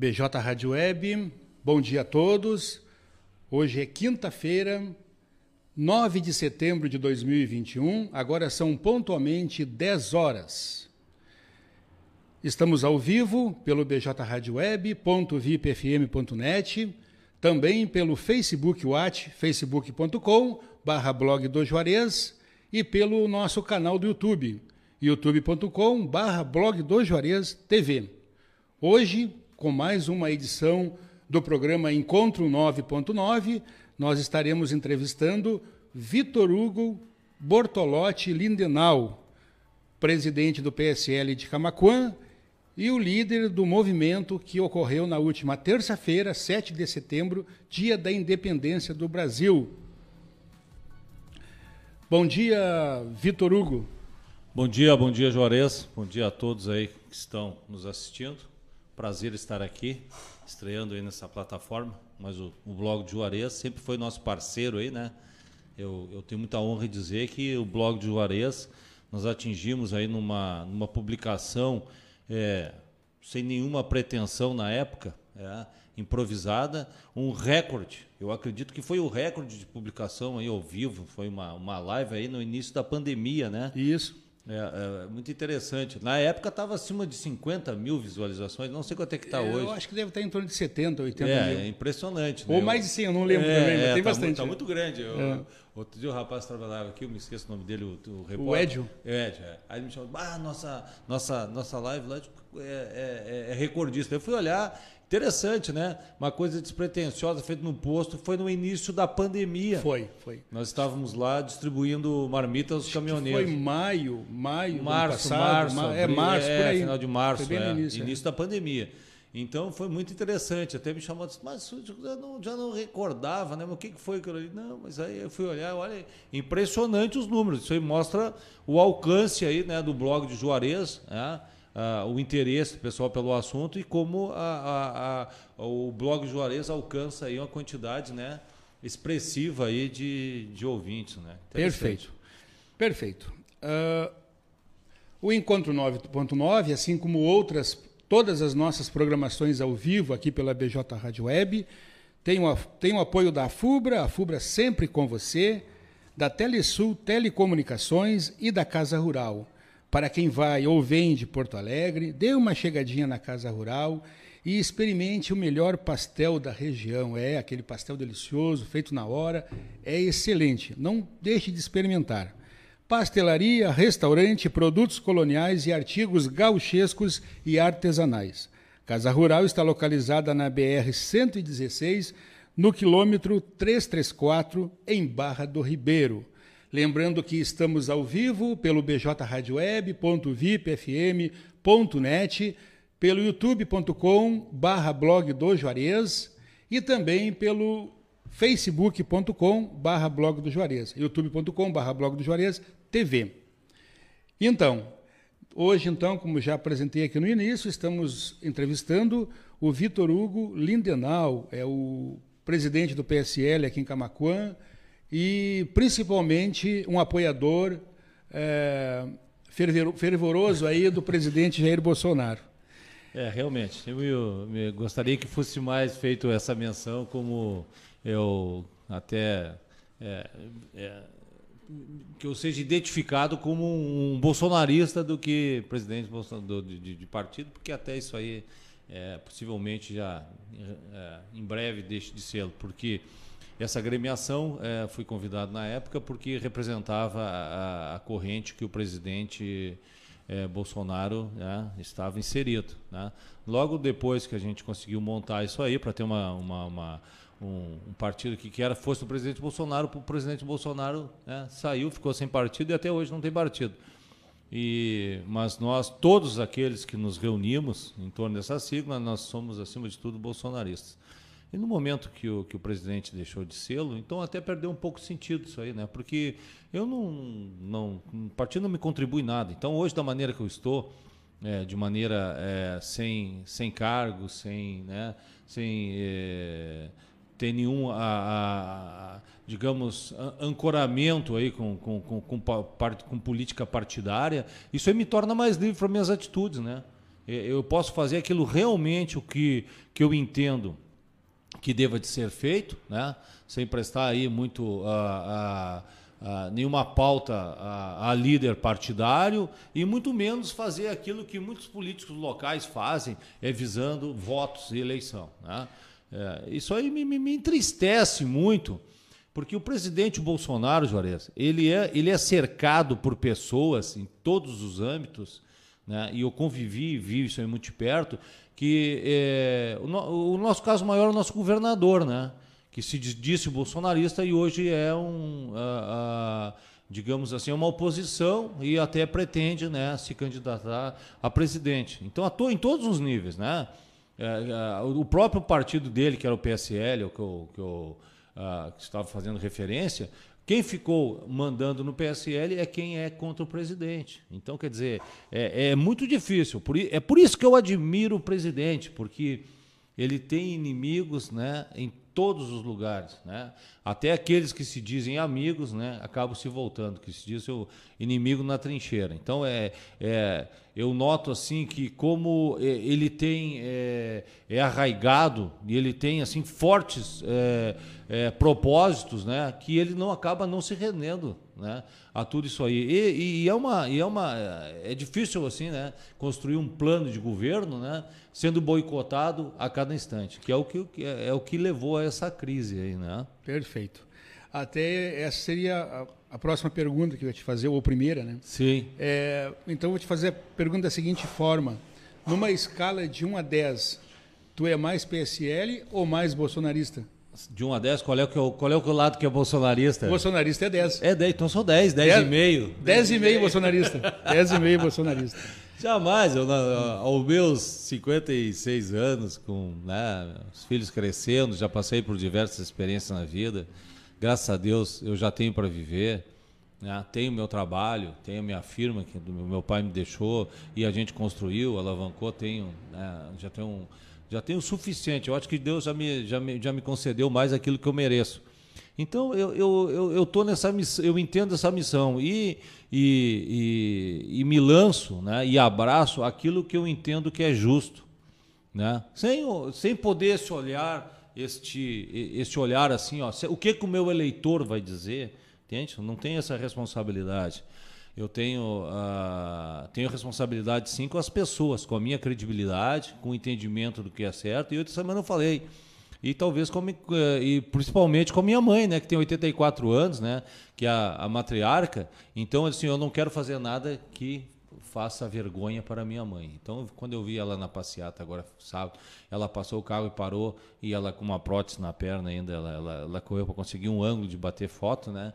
BJ Rádio Web, bom dia a todos. Hoje é quinta-feira, 9 de setembro de 2021, agora são pontualmente 10 horas. Estamos ao vivo pelo bjradioweb.vipfm.net, também pelo Facebook Watch, facebook.com barra blog do Juarez e pelo nosso canal do YouTube, youtube.com barra blog do Juarez TV. Hoje, com mais uma edição do programa Encontro 9.9, nós estaremos entrevistando Vitor Hugo Bortolotti Lindenau, presidente do PSL de Camaquã e o líder do movimento que ocorreu na última terça-feira, 7 de setembro, dia da independência do Brasil. Bom dia, Vitor Hugo. Bom dia, bom dia, Juarez. Bom dia a todos aí que estão nos assistindo. Prazer estar aqui, estreando aí nessa plataforma. Mas o, o blog de Juarez sempre foi nosso parceiro aí, né? Eu, eu tenho muita honra em dizer que o blog de Juarez nós atingimos aí numa, numa publicação é, sem nenhuma pretensão na época, é, improvisada, um recorde. Eu acredito que foi o recorde de publicação aí ao vivo, foi uma, uma live aí no início da pandemia, né? Isso. É, é, muito interessante. Na época estava acima de 50 mil visualizações, não sei quanto é que está é, hoje. Eu acho que deve estar em torno de 70, 80 é, mil. É impressionante. Ou né? mais de 100, eu não lembro é, também, mas tem tá bastante. Está muito grande. Eu, é. Outro dia o rapaz trabalhava aqui, eu me esqueço o nome dele, o, o repórter. O Edio. Edio, é. Aí ele me chamou, ah, nossa, nossa, nossa live lá é, é recordista. Eu fui olhar, Interessante, né? Uma coisa despretensiosa feita no posto foi no início da pandemia. Foi, foi. Nós estávamos lá distribuindo marmitas aos caminhoneiros. Foi maio, maio, março, passado, março, é março é, por aí. final de março, foi bem é, no início, início é. da pandemia. Então foi muito interessante. Até me chamou, disse, mas eu não, já não recordava, né? Mas o que foi aquilo ali? Não, mas aí eu fui olhar, olha, impressionante os números. Isso aí mostra o alcance aí, né, do blog de Juarez, né? Uh, o interesse do pessoal pelo assunto e como a, a, a, o blog Juarez alcança aí uma quantidade né, expressiva aí de, de ouvintes. Né? Perfeito. Perfeito. Uh, o Encontro 9.9, assim como outras, todas as nossas programações ao vivo aqui pela BJ Rádio Web, tem o, tem o apoio da FUBRA, a FUBRA sempre com você, da Telesul Telecomunicações e da Casa Rural para quem vai ou vem de Porto Alegre, dê uma chegadinha na Casa Rural e experimente o melhor pastel da região. É aquele pastel delicioso, feito na hora, é excelente. Não deixe de experimentar. Pastelaria, restaurante, produtos coloniais e artigos gauchescos e artesanais. Casa Rural está localizada na BR 116, no quilômetro 334, em Barra do Ribeiro. Lembrando que estamos ao vivo pelo bjradioweb.vipfm.net, pelo youtube.com barra blog do Juarez e também pelo facebook.com barra blog do Juarez, youtube.com barra blog do Juarez TV. Então, hoje então, como já apresentei aqui no início, estamos entrevistando o Vitor Hugo Lindenau, é o presidente do PSL aqui em Camacuã, e principalmente um apoiador é, fervoroso aí do presidente Jair Bolsonaro. É, realmente. Eu, eu, eu, gostaria que fosse mais feito essa menção, como eu até. É, é, que eu seja identificado como um, bolsonarista do que presidente do, de, de, partido, porque até isso aí é, possivelmente já é, em breve deixe de ser, porque essa agremiação é, fui convidado na época porque representava a, a corrente que o presidente é, Bolsonaro né, estava inserido. Né? Logo depois que a gente conseguiu montar isso aí para ter uma, uma, uma um, um, partido que, que era fosse o presidente Bolsonaro, o presidente Bolsonaro né, saiu, ficou sem partido e até hoje não tem partido. E, mas nós, todos aqueles que nos reunimos em torno dessa sigla, nós somos, acima de tudo, bolsonaristas. E no momento que o, que o presidente deixou de sê-lo, então até perdeu um pouco o sentido isso aí, né? Porque eu não, não. O partido não me contribui nada. Então, hoje, da maneira que eu estou, é, de maneira é, sem, sem cargo, sem, né, sem é, ter nenhum, a, a, digamos, ancoramento aí com, com, com, com, com política partidária, isso aí me torna mais livre para minhas atitudes, né? eu posso fazer aquilo realmente o que, que eu entendo que deva de ser feito, né? sem prestar aí muito a, a, a nenhuma pauta a, a, líder partidário e muito menos fazer aquilo que muitos políticos locais fazem, é visando votos e eleição. Né? É, isso aí me, me, me, entristece muito, porque o presidente Bolsonaro, Juarez, ele é, ele é cercado por pessoas em todos os âmbitos, né? e eu convivi e vi isso aí muito de perto, que é, o, no, o, nosso caso maior é o nosso governador, né? que se disse bolsonarista e hoje é um, a, a, digamos assim, uma oposição e até pretende né, se candidatar a presidente. Então atua em todos os níveis. Né? É, é, o próprio partido dele, que era o PSL, que eu, que eu uh, que estava fazendo referência, quem ficou mandando no PSL é quem é contra o presidente. Então, quer dizer, é, é muito difícil. Por, é por isso que eu admiro o presidente, porque ele tem inimigos né, em todos os lugares, né? Até aqueles que se dizem amigos, né, acabam se voltando, que se diz o inimigo na trincheira. Então é, é eu noto assim que como é, ele tem é, é arraigado e ele tem assim fortes é, é, propósitos, né, que ele não acaba não se rendendo, né, a tudo isso aí. E, e, é uma e é uma é difícil assim, né, construir um plano de governo, né, sendo boicotado a cada instante, que é o que é, é o que levou a essa crise aí, né? Perfeito. Até essa seria a, a próxima pergunta que eu ia te fazer, ou a primeira, né? Sim. É, então eu vou te fazer a pergunta da seguinte forma: numa escala de 1 a 10, tu é mais PSL ou mais bolsonarista? De 1 a 10, qual é, o, qual é o lado que é bolsonarista? Bolsonarista é 10. É 10, então sou 10, 10, 10 e meio. 10 e meio bolsonarista. 10 e meio bolsonarista. Jamais, eu, aos meus 56 anos, com né, os filhos crescendo, já passei por diversas experiências na vida. Graças a Deus eu já tenho para viver. Né? Tenho meu trabalho, tenho minha firma que meu pai me deixou e a gente construiu, alavancou. Tenho, né, já tenho, já tenho o suficiente. Eu acho que Deus já me, já me, já me concedeu mais aquilo que eu mereço. Então eu, eu, eu, eu tô nessa missão, eu entendo essa missão e, e, e, e, me lanço né, e abraço aquilo que eu entendo que é justo. Né? Sem, sem poder esse olhar, este, este olhar assim, ó, o que, que o meu eleitor vai dizer? Entende? Não tenho essa responsabilidade. Eu tenho, uh, tenho responsabilidade sim com as pessoas, com a minha credibilidade, com o entendimento do que é certo. E outra semana eu falei, e talvez com, eh, e principalmente com a minha mãe, né, que tem 84 anos, né, que é a, a matriarca. Então, assim, eu não quero fazer nada que faça vergonha para minha mãe. Então, quando eu vi ela na passeata agora sábado, ela passou o carro e parou e ela com uma prótese na perna ainda, ela, ela, ela correu para conseguir um ângulo de bater foto, né,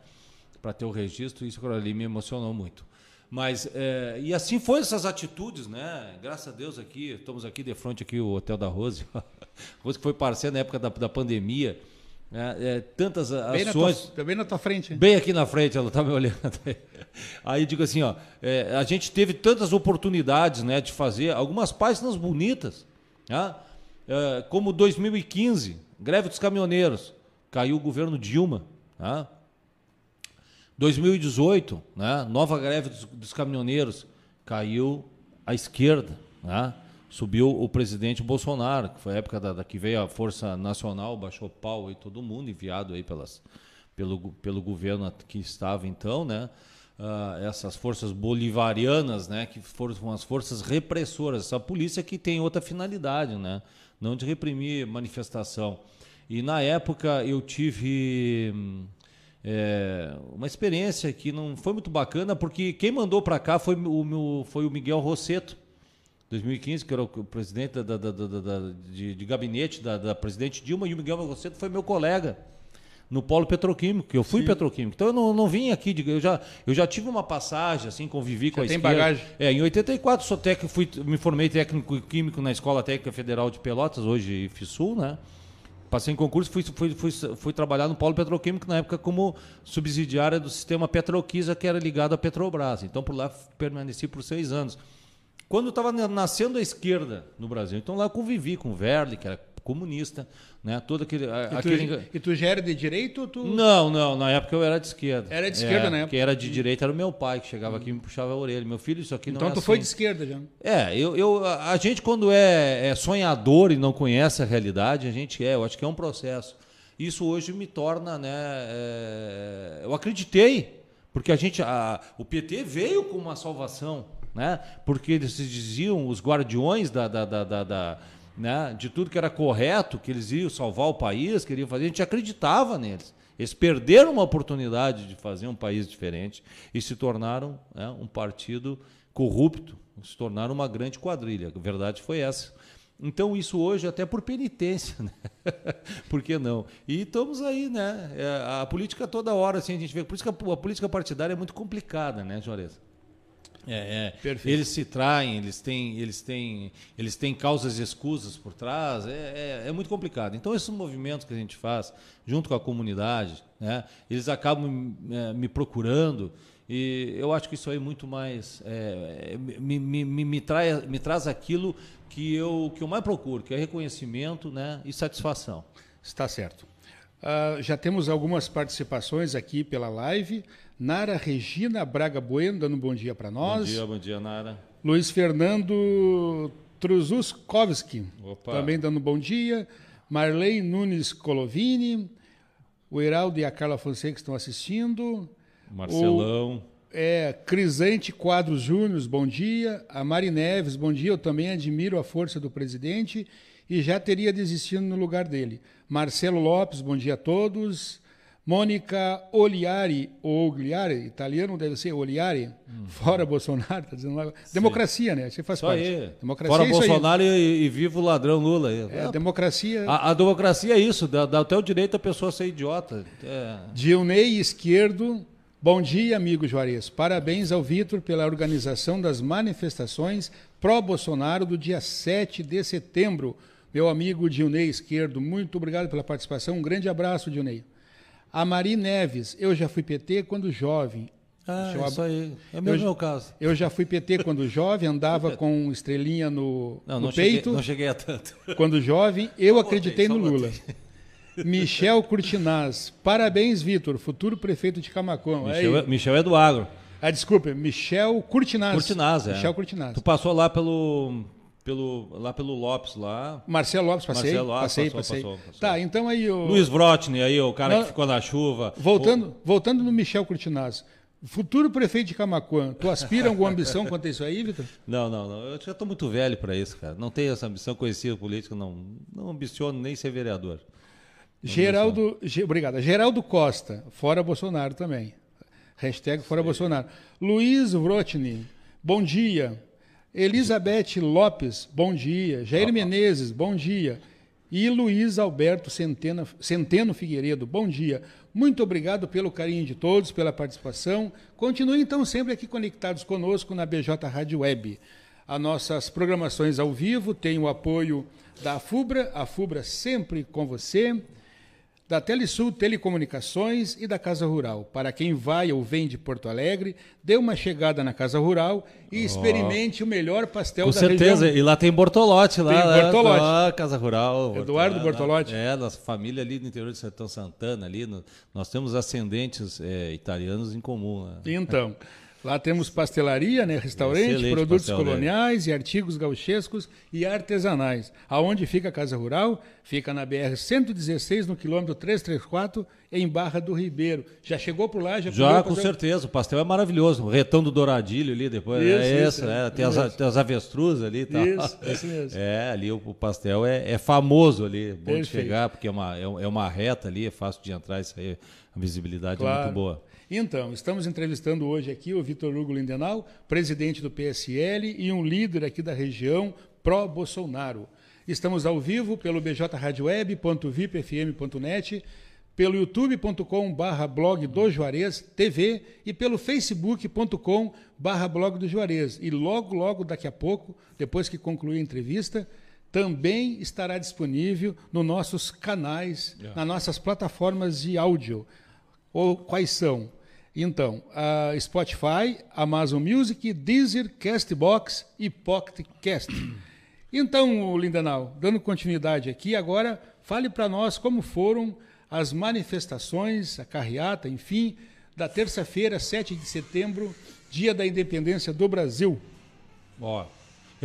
para ter o registro. Isso ali me emocionou muito. Mas é, e assim foi essas atitudes, né? Graças a Deus aqui, estamos aqui de frente aqui o Hotel da Rose, Rose que foi parceiro na época da, da pandemia. Né? É, tantas bem ações. Na tua, bem na tua frente. Bem aqui na frente, ela está me olhando. Aí digo assim, ó, é, a gente teve tantas oportunidades, né, de fazer algumas páginas bonitas, né? É, como 2015, greve dos caminhoneiros, caiu o governo Dilma, né? 2018, né, nova greve dos, dos caminhoneiros, caiu a esquerda, né? Subiu o presidente Bolsonaro, que foi a época da, da, que veio a Força Nacional, baixou pau e todo mundo, enviado aí pelas, pelo, pelo governo que estava então, né? Uh, essas forças bolivarianas, né, que foram as forças repressoras, essa polícia que tem outra finalidade, né, não de reprimir manifestação. E na época eu tive hum, é, uma experiência que não foi muito bacana, porque quem mandou para cá foi o, foi o Miguel Rosseto, 2015, que era o presidente da, da, da, de, de, gabinete da, presidente Dilma, e o Miguel Rosseto foi meu colega no polo petroquímico, que eu fui Sim. petroquímico. Então eu não, não vim aqui, eu já, eu já tive uma passagem, assim, convivi com a tem esquerda. bagagem? É, em 84 sou técnico, fui, me formei técnico químico na Escola Técnica Federal de Pelotas, hoje FISUL, né? Passei em concurso, fui, fui, fui, fui trabalhar no polo petroquímico na época como subsidiária do sistema Petroquisa, que era ligado à Petrobras. Então, por lá permaneci por seis anos. Quando estava nascendo a esquerda no Brasil, então lá convivi com o Verli, que era comunista, né? Todo aquele, E tu, aquele... e tu já era de direito ou tu... Não, não, na época eu era de esquerda. Era de esquerda é, época. Quem era de direita era o meu pai, que chegava aqui e me puxava a orelha. Meu filho, isso aqui não Então é tu assim. foi de esquerda já. É, eu, eu, a a gente quando é, é sonhador e não conhece a realidade, a gente é, eu acho que é um processo. Isso hoje me torna, né, é, eu acreditei, porque a gente, a- o PT veio com uma salvação, né, porque eles se diziam os guardiões da, da, da, da- da, né, de tudo que era correto, que eles iam salvar o país, queriam fazer, a gente acreditava neles. Eles perderam uma oportunidade de fazer um país diferente e se tornaram né, um partido corrupto, se tornaram uma grande quadrilha. A verdade foi essa. Então, isso hoje, até por penitência, né? por que não? E estamos aí, né? É, a política toda hora, assim, a gente vê. Por isso que a política partidária é muito complicada, né, Juarez? É, é. Eles se traem, eles têm, eles têm, eles têm causas e escusas por trás, é, é, é muito complicado. Então, esses movimentos que a gente faz, junto com a comunidade, né, eles acabam é, me procurando e eu acho que isso aí muito mais é, me, me, me, me, trai, me traz aquilo que eu, que eu mais procuro, que é reconhecimento né, e satisfação. Está certo. Ah, já temos algumas participações aqui pela live. Nara Regina Braga Bueno dando um bom dia para nós. Bom dia, bom dia, Nara. Luiz Fernando Truzuskovski Opa. também dando um bom dia. Marley Nunes Colovini. O Heraldo e a Carla Fonseca estão assistindo. Marcelão. É, Crisante Quadros Júnior, bom dia. A Mari Neves, bom dia. Eu também admiro a força do presidente e já teria desistido no lugar dele. Marcelo Lopes, bom dia a todos. Mônica Oliari, ou Ogliari, italiano deve ser Oliari, fora Bolsonaro, tá dizendo lá. Democracia, né? Você faz Isso parte. aí. Democracia Fora é. Bolsonaro e, e viva o ladrão Lula. aí. É, democracia. A, a democracia é isso, dá, dá até o direito a pessoa ser idiota. É. Dionei Esquerdo, bom dia, amigo Juarez. Parabéns ao Vitor pela organização das manifestações pró-Bolsonaro do dia 7 de setembro. Meu amigo Dionei Esquerdo, muito obrigado pela participação. Um grande abraço, Dionei. A Mari Neves, eu já fui PT quando jovem. Ah, eu isso aí. É o meu caso. Eu já fui PT quando jovem, andava com estrelinha no, Não, no não cheguei, peito. não cheguei a tanto. Quando jovem, eu Só acreditei botei, no Lula. Michel Curtinaz. Parabéns, Vitor, futuro prefeito de Camacuã. Aí- Michel, é- Michel é do agro. Ah, desculpa, Michel Curtinaz. Curtinaz, é. Michel Curtinaz. Tu passou lá pelo, pelo, lá pelo Lopes, lá. Marcelo Lopes, passei? Marcelo Lopes, passei, passou, passei. passou, passou. Tá, então aí o... Luiz Vrotny, aí, o cara Não. que ficou na chuva. Voltando, voltando no Michel Curtinaz. Futuro prefeito de Camacuã, tu aspira alguma ambição quanto a isso aí, Vitor? Não, não, não. Eu já estou muito velho para isso, cara. Não tenho essa ambição, conhecia política, não, não ambiciono nem ser vereador. Geraldo, Ge- obrigado. Geraldo Costa, fora Bolsonaro também. Hashtag fora Bolsonaro. Luiz Vrotny, bom dia. Elizabeth Lopes, bom dia. Jair Menezes, bom dia. E Luiz Alberto Centena, Centeno Figueiredo, bom dia. Muito obrigado pelo carinho de todos, pela participação. Continue então sempre aqui conectados conosco na BJ Rádio Web. As nossas programações ao vivo têm o apoio da FUBRA, a FUBRA sempre com você da Telesul Telecomunicações e da Casa Rural. Para quem vai ou vem de Porto Alegre, dê uma chegada na Casa Rural e experimente o melhor pastel Com da certeza. região. E lá tem Bortolote, lá. Tem né? Bortolotti. Ah, Casa Rural. Eduardo lá- Bortolotti. É, nossa família ali no interior de Sertão Santana, ali. no- nós temos ascendentes é, italianos em comum. Né? Então, lá temos pastelaria, né, restaurante, Excelente produtos pastel dele. coloniais e artigos gauchescos e artesanais. Aonde fica a Casa Rural? Fica na BR 116, no quilômetro 334, em Barra do Ribeiro. Já chegou por lá? Já, Já, com certeza. O pastel é maravilhoso. O retão do Douradilho ali depois. Isso, é isso, esse, né? é, Tem, as, isso. tem as avestruz ali e tal. Isso, esse mesmo. É, ali o, o pastel é, é famoso ali. Bom de Perfeito. chegar, porque é uma, é é uma reta ali, é fácil de entrar. Isso aí, a visibilidade é Claro. muito boa. Então, estamos entrevistando hoje aqui o Vitor Hugo Lindenau, presidente do PSL e um líder aqui da região pró-Bolsonaro. Estamos ao vivo pelo bjradioweb.vipfm.net, pelo youtube.com barra blog do Juarez TV e pelo facebook.com barra blog do Juarez. E logo, logo, daqui a pouco, depois que concluir a entrevista, também estará disponível nos nossos canais, nas nossas plataformas de áudio. Ou quais são? Então, a Spotify, Amazon Music, Deezer, Castbox e Pocket Cast. Então, Lindenau, dando continuidade aqui, agora fale para nós como foram as manifestações, a carreata, enfim, da terça-feira, 7 de setembro, dia da independência do Brasil.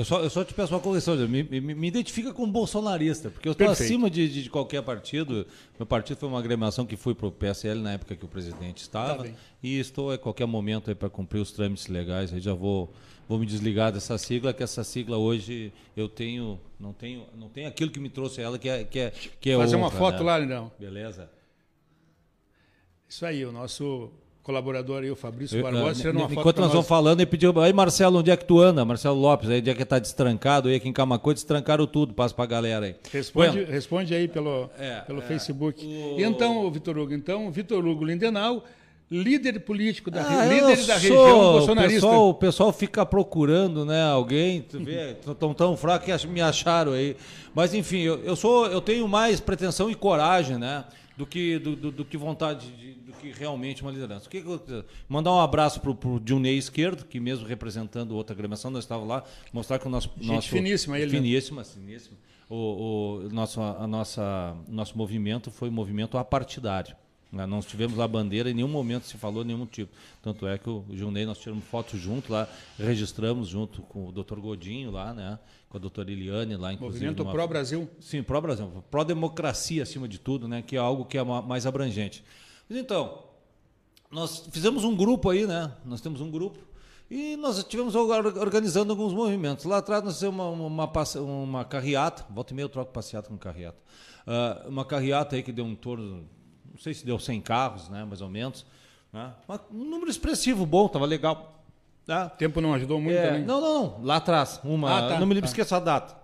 Eu só, eu só te peço uma correção, me, me, me identifica como bolsonarista, porque eu estou acima de, de, de, qualquer partido. Meu partido foi uma agremiação que fui para o PSL na época que o presidente estava. Tá e estou a qualquer momento para cumprir os trâmites legais. Aí já vou, vou me desligar dessa sigla, que essa sigla hoje eu tenho. Não tenho, não tenho aquilo que me trouxe ela, que é, que é, que é Fazer honra, uma foto né? lá, Lindão. Beleza? Isso aí, o nosso colaborador aí, o Fabrício Barbosa, tirando uma foto Enquanto nós, nós vamos falando, ele pediu, aí Marcelo, onde é que tu anda? Marcelo Lopes, aí onde é que tá destrancado, aí aqui em Camacuã, destrancaram tudo, passa pra galera aí. Responde, bueno, responde aí pelo, é, pelo é, Facebook. O... Então, Vitor Hugo, então, Vitor Hugo Lindenau, líder político da, ah, líder da região bolsonarista. O pessoal, o pessoal fica procurando, né, alguém, tu vê, tão tão fraco que me acharam aí. Mas enfim, eu, eu sou, eu tenho mais pretensão e coragem, né, do que do, do, do que vontade de que realmente uma liderança. O que, que mandar um abraço para o Junei Esquerdo, que mesmo representando outra agremiação, nós estávamos lá, mostrar que o nosso. Gente nosso finíssima, ele. Né? Finíssima, finíssima. O, o, nosso, a nossa, nosso movimento foi um movimento apartidário. Né? Não tivemos lá bandeira, em nenhum momento se falou nenhum tipo. Tanto é que o Junei, nós tiramos foto junto lá, registramos junto com o doutor Godinho lá, né? com a doutora Eliane lá, inclusive. Movimento numa... pró-Brasil. Sim, pró-Brasil. Pró-democracia, acima de tudo, né? que é algo que é mais abrangente. Mas então, nós fizemos um grupo aí, né? Nós temos um grupo e nós estivemos organizando alguns movimentos. Lá atrás nós fizemos uma, uma, uma carreata, volta e meia eu troco passeata com carreata. Uh, uma carreata aí que deu um torno, sei se deu 100 carros, né? Mais ou menos. Né? Um número expressivo, bom, estava legal. O tempo não ajudou muito é, também? Não, não, não. Lá atrás. Uma, ah, tá, não me lembro, tá. esqueça a data.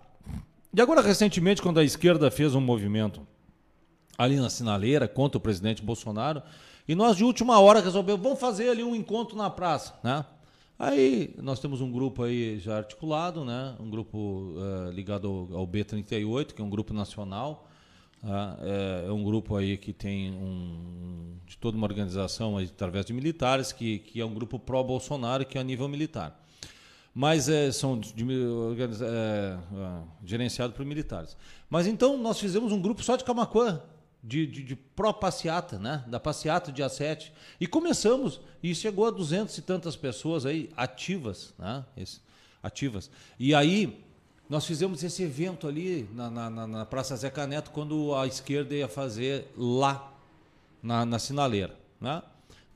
E agora, recentemente, quando a esquerda fez um movimento ali na sinaleira contra o presidente Bolsonaro. E nós, de última hora, resolvemos, vamos fazer ali um encontro na praça, né? Aí nós temos um grupo aí já articulado, né? Um grupo uh, ligado ao, ao, B38, que é um grupo nacional. Uh, é, um grupo aí que tem um, de toda uma organização através de militares, que, que é um grupo pró-Bolsonaro, que é a nível militar. Mas é, são de, é, gerenciados por militares. Mas então nós fizemos um grupo só de Camacuã, de, de, de pró-passeata, né? da passeata dia 7. E começamos, e chegou a duzentos e tantas pessoas aí ativas, né? Esse, ativas. E aí nós fizemos esse evento ali na, na, na Praça Zeca Neto, quando a esquerda ia fazer lá, na, na sinaleira. Né?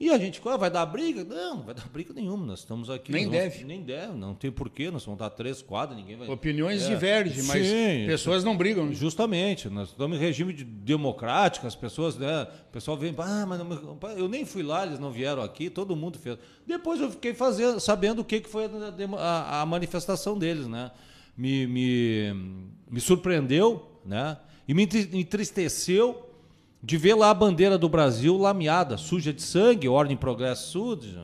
E a gente, ah, vai dar briga? Não, não vai dar briga nenhuma. Nós estamos aqui. Nem deve. Nem deve, não tem porquê. Nós vamos dar três quadros, ninguém vai. Opiniões é. divergem, mas Sim, pessoas não brigam. Né? Justamente. Nós estamos em regime de democrático, as pessoas, né? O pessoal vem, ah, mas eu nem fui lá, eles não vieram aqui, todo mundo fez. Depois eu fiquei fazendo, sabendo o que, que foi a, a, a manifestação deles, né? Me, me, me surpreendeu, né? E me entristeceu de ver lá a bandeira do Brasil lameada, suja de sangue, ordem progresso sud,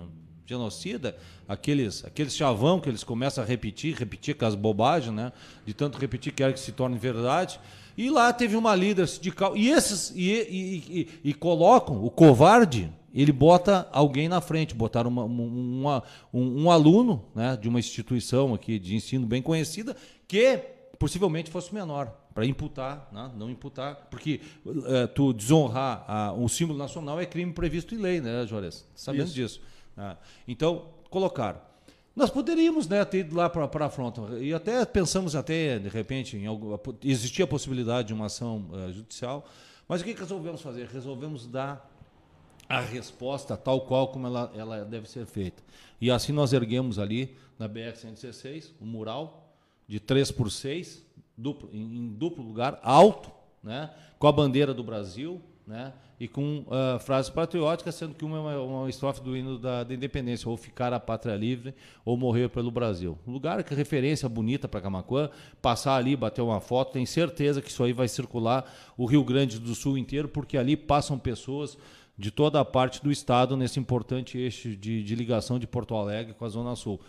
genocida, aqueles, aqueles chavão que eles começam a repetir, repetir aquelas bobagens, né? De tanto repetir que que se torne verdade. E lá teve uma líder sindical. E esses e, e, e, e, colocam o covarde, ele bota alguém na frente, botaram uma, uma, um, um aluno né, de uma instituição aqui de ensino bem conhecida, que possivelmente fosse menor para imputar, né? não imputar, porque uh, tu desonrar uh, um símbolo nacional é crime previsto em lei, né, Juarez? Sabendo Isso. disso. Uh, então, colocaram. Nós poderíamos né, ter ido lá para a fronta, e até pensamos até, de repente, em algum, existia a possibilidade de uma ação uh, judicial, mas o que resolvemos fazer? Resolvemos dar a resposta tal qual como ela, ela deve ser feita. E assim nós erguemos ali, na BR-116, um mural de 3 por 6, duplo, em, duplo lugar, alto, né, com a bandeira do Brasil, né, e com uh, frases patrióticas, sendo que uma é uma, uma estrofe do hino da, da, independência, ou ficar a pátria livre, ou morrer pelo Brasil. Lugar que é referência bonita para Camacuã, passar ali, bater uma foto, tem certeza que isso aí vai circular o Rio Grande do Sul inteiro, porque ali passam pessoas de toda a parte do estado nesse importante eixo de, de ligação de Porto Alegre com a Zona Sul.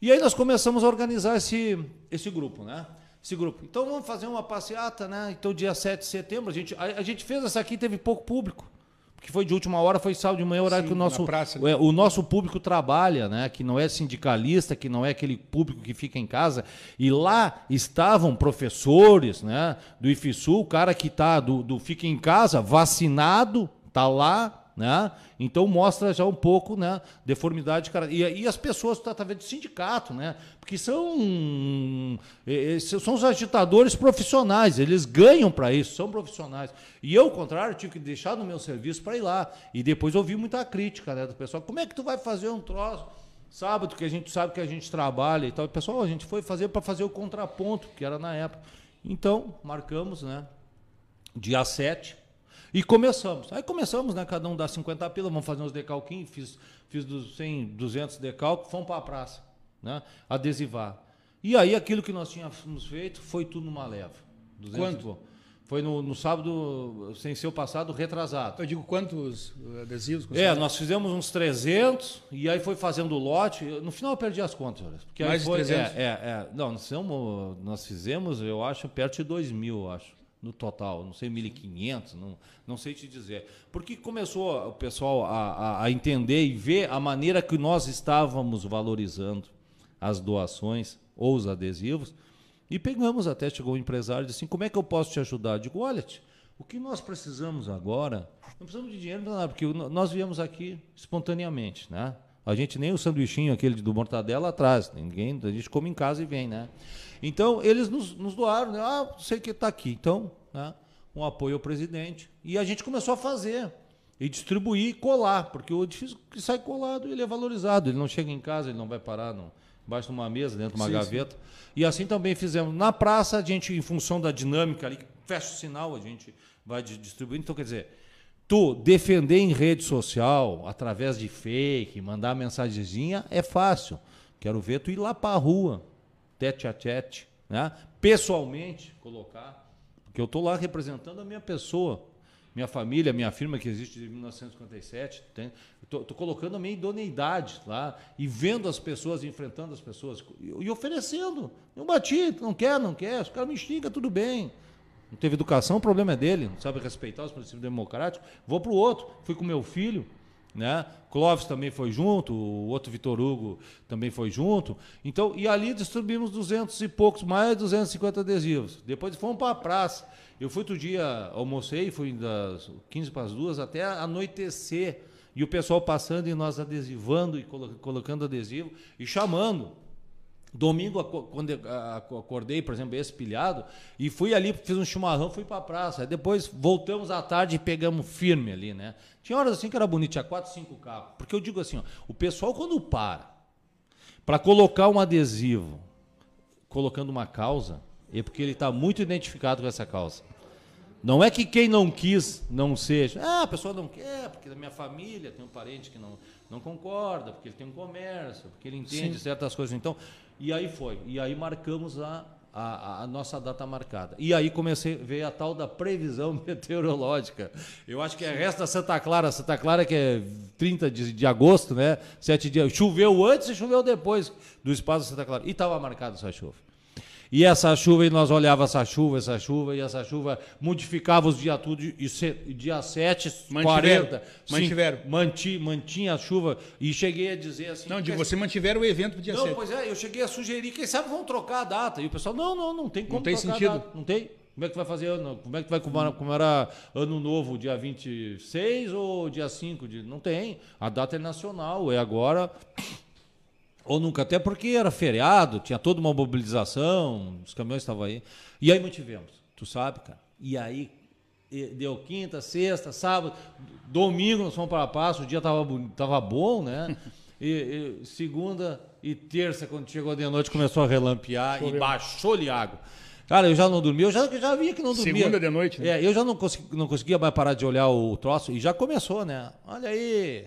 E aí nós começamos a organizar esse, esse grupo, né? esse grupo. Então vamos fazer uma passeata, né? Então dia 7 de setembro, a gente, a, a gente fez essa aqui, teve pouco público. Porque que foi de última hora, foi sábado de manhã, horário Sim, que o nosso, praça, é, o nosso público trabalha, né? Que não é sindicalista, que não é aquele público que fica em casa. E lá estavam professores, né? Do IFSU, o cara que tá do, do Fica em Casa, vacinado, tá lá, né? Então mostra já um pouco, né, deformidade, cara. E, e as pessoas tá, tá vendo de sindicato, né? Porque são eh, são os agitadores profissionais, eles ganham para isso, são profissionais. E eu, ao contrário, tive que deixar no meu serviço para ir lá. E depois ouvi muita crítica, né, do pessoal. Como é que tu vai fazer um troço sábado que a gente sabe que a gente trabalha e tal? Pessoal, a gente foi fazer para fazer o contraponto, que era na época. Então, marcamos, né? Dia 7, e começamos. Aí começamos, né? Cada um dá 50 pila, vamos fazer uns decalquinhos. Fiz, fiz dos 100, 200 decalques, fomos para a praça, né? Adesivar. E aí aquilo que nós tínhamos feito foi tudo numa leva. Quanto? Foi no, no, sábado, sem ser o passado, retrasado. Eu digo quantos adesivos? É, nós fizemos uns 300 e aí foi fazendo o lote. No final eu perdi as contas. Porque Mais foi, de 300? É, é, é, não, nós fizemos, nós fizemos, eu acho, perto de 2 mil, eu acho no total, não sei, 1.500, não, não sei te dizer. Porque começou o pessoal a, a, a, entender e ver a maneira que nós estávamos valorizando as doações ou os adesivos, e pegamos até, chegou um empresário e disse assim, como é que eu posso te ajudar? Eu digo, olha, o que nós precisamos agora, não precisamos de dinheiro, nada, porque nós viemos aqui espontaneamente, né? A gente nem o sanduichinho aquele do mortadela atrás, ninguém, a gente come em casa e vem, né? Então, eles nos, nos doaram, né? ah, sei que está aqui. Então, né? um apoio ao presidente. E a gente começou a fazer e distribuir e colar, porque o edifício que sai colado, ele é valorizado, ele não chega em casa, ele não vai parar no, embaixo de uma mesa, dentro de uma sim, gaveta. Sim. E assim também fizemos. Na praça, a gente, em função da dinâmica ali, fecha o sinal, a gente vai distribuindo. Então, quer dizer, tu defender em rede social, através de fake, mandar mensagenzinha, é fácil. Quero ver tu ir lá para a rua, tete a tete, né? pessoalmente colocar, porque eu estou lá representando a minha pessoa, minha família, minha firma que existe desde 1957. Estou colocando a minha idoneidade lá e vendo as pessoas, enfrentando as pessoas e, e oferecendo. Eu bati, não quer, não quer, os caras me xingam, tudo bem. Não teve educação, o problema é dele, não sabe respeitar os princípios democráticos. Vou para o outro, fui com meu filho, né? Clóvis também foi junto, o outro Vitor Hugo também foi junto. Então, e ali distribuímos 200 e poucos, mais 250 adesivos. Depois fomos para a praça. Eu fui outro dia, almocei, fui das 15 para as duas até anoitecer. E o pessoal passando e nós adesivando e colocando adesivo e chamando. Domingo, quando acordei, por exemplo, esse pilhado, e fui ali, fiz um chimarrão, fui para a praça. Depois voltamos à tarde e pegamos firme ali, né? Tinha horas assim que era bonito, tinha quatro, cinco carros. Porque eu digo assim, ó, o pessoal quando para para colocar um adesivo, colocando uma causa, é porque ele está muito identificado com essa causa. Não é que quem não quis não seja. Ah, a pessoa não quer, porque da minha família tem um parente que não, não concorda, porque ele tem um comércio, porque ele entende Sim. certas coisas. Então, e aí foi. E aí marcamos a, a, a, nossa data marcada. E aí comecei a ver a tal da previsão meteorológica. Eu acho que é resto da Santa Clara. Santa Clara que é 30 de, de agosto, né? Sete dias. Choveu antes e choveu depois do espaço da Santa Clara. E estava marcado essa chuva. E essa chuva, e nós olhava essa chuva, essa chuva, e essa chuva modificava os dias tudo, e se, dia 7, mantiveram, 40. Mantiveram. Sim, manti, mantinha a chuva, e cheguei a dizer assim... Não, de você mantiveram o evento pro dia não, 7. Não, pois é, eu cheguei a sugerir, quem sabe vão trocar a data. E o pessoal, não, não, não tem como Não tem sentido. Não tem. Como é que vai fazer ano? Como é que vai comemorar ano novo, dia 26 ou dia 5? De... Não tem. A data é nacional, é agora ou nunca, até porque era feriado, tinha toda uma mobilização, os caminhões estavam aí. E aí mantivemos, tu sabe, cara. E aí deu quinta, sexta, sábado, domingo nós fomos para a paz, o dia estava tava bom, né? E, e, segunda e terça, quando chegou de noite, começou a relampear Choveu. e baixou-lhe água. Cara, eu já não dormia, eu já, já via que não dormia. Segunda de noite, né? É, eu já não, consegui, não conseguia mais parar de olhar o troço e já começou, né? Olha aí,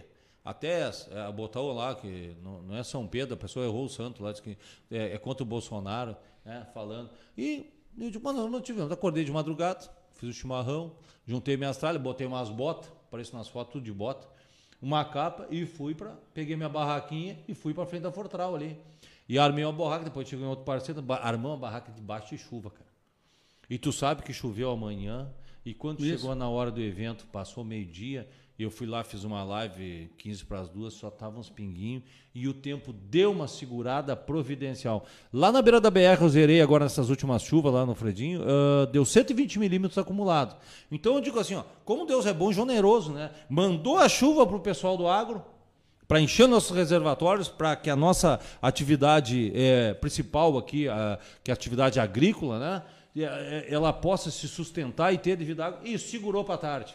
até é, botou lá, que não, não, é São Pedro, a pessoa errou o santo lá, disse que é, é contra o Bolsonaro, né, falando. E eu digo, mano, não tivemos. Acordei de madrugada, fiz o chimarrão, juntei minhas tralhas, botei umas botas, aparece nas fotos tudo de bota, uma capa e fui para. Peguei minha barraquinha e fui para frente da Fortral ali. E armei uma barraca, depois cheguei em outro parceiro, armei uma barraca debaixo de chuva, cara. E tu sabe que choveu amanhã, e quando Isso. chegou na hora do evento, passou meio-dia, Eu fui lá, fiz uma live 15 para as duas, só tava uns pinguinhos e o tempo deu uma segurada providencial. Lá na beira da BR, eu zerei agora nessas últimas chuvas lá no Fredinho, uh, deu 120 milímetros acumulado. Então eu digo assim, ó, como Deus é bom e generoso, né? Mandou a chuva para o pessoal do agro, para encher nossos reservatórios, para que a nossa atividade é, principal aqui, a, que é a atividade agrícola, né? Eh, ela possa se sustentar e ter devido água. E segurou para tarde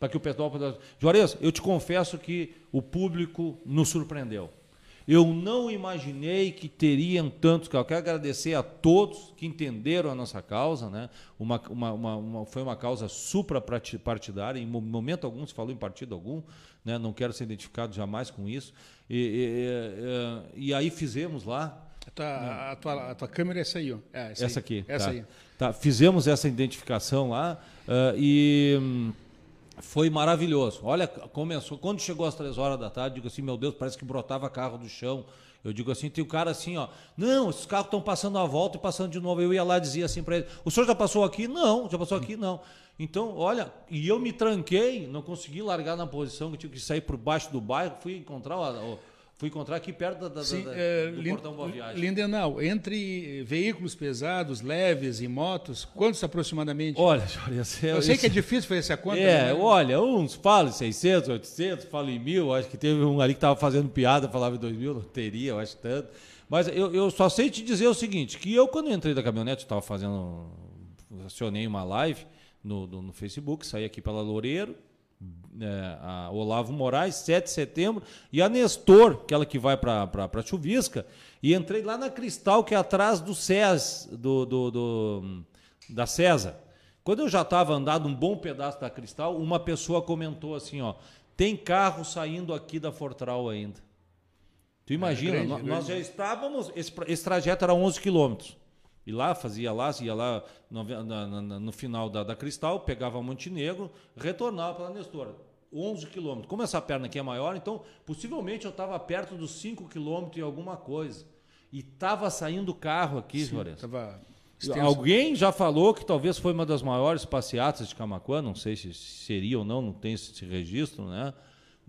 para que o Petrópolis. Juarez, eu te confesso que o público nos surpreendeu. Eu não imaginei que teriam tantos carros. Quero agradecer a todos que entenderam a nossa causa. Né? Uma, uma, uma, uma foi uma causa suprapartidária, em momento algum se falou em partido algum, né? não quero ser identificado jamais com isso. E, e, e, e aí fizemos lá. A tua, a tua, a tua câmera é essa aí, ó. É, essa, essa aí. aqui. Essa tá. aí. Tá, fizemos essa identificação lá uh, e. Foi maravilhoso. Olha, começou. Quando chegou às três horas da tarde, digo assim, meu Deus, parece que brotava carro do chão. Eu digo assim, tem o cara assim, ó. Não, esses carros estão passando a volta e passando de novo. Eu ia lá e dizia assim para ele: o senhor já passou aqui? Não, já passou aqui? Não. Então, olha, e eu me tranquei, não consegui largar na posição, que tive que sair por baixo do bairro, fui encontrar o, Fui encontrar aqui perto da, Sim, da, é, do Portão Boa Viagem. Lindenau, entre veículos pesados, leves e motos, quantos aproximadamente? Olha, Jorge, eu, eu sei que é difícil fazer essa conta. É, né? olha, uns falam 600, 800, falam em mil. Acho que teve um ali que estava fazendo piada, falava em 2 mil, não teria, eu acho tanto. Mas eu, eu só sei te dizer o seguinte, que eu quando entrei da caminhonete, estava fazendo, acionei uma live no, no, no Facebook, saí aqui pela Loureiro, é, a Olavo Moraes, 7 de setembro, e a Nestor, aquela que vai para a Chuvisca, e entrei lá na Cristal, que é atrás do SES, do, do, do da César. Quando eu já estava andando um bom pedaço da Cristal, uma pessoa comentou assim, ó, tem carro saindo aqui da Fortral ainda. Tu imagina, é, grande, nós, grande. já estávamos, esse, esse trajeto era 11 quilômetros. E lá, fazia lá, ia lá no, no, no final da, da, Cristal, pegava Montenegro, retornava para Nestor. 11 quilômetros. Como essa perna aqui é maior, então possivelmente eu estava perto dos 5 quilômetros e alguma coisa. E estava saindo carro aqui, Juarez. Alguém já falou que talvez foi uma das maiores passeatas de Camacuã, não sei se seria ou não, não tem esse registro, né?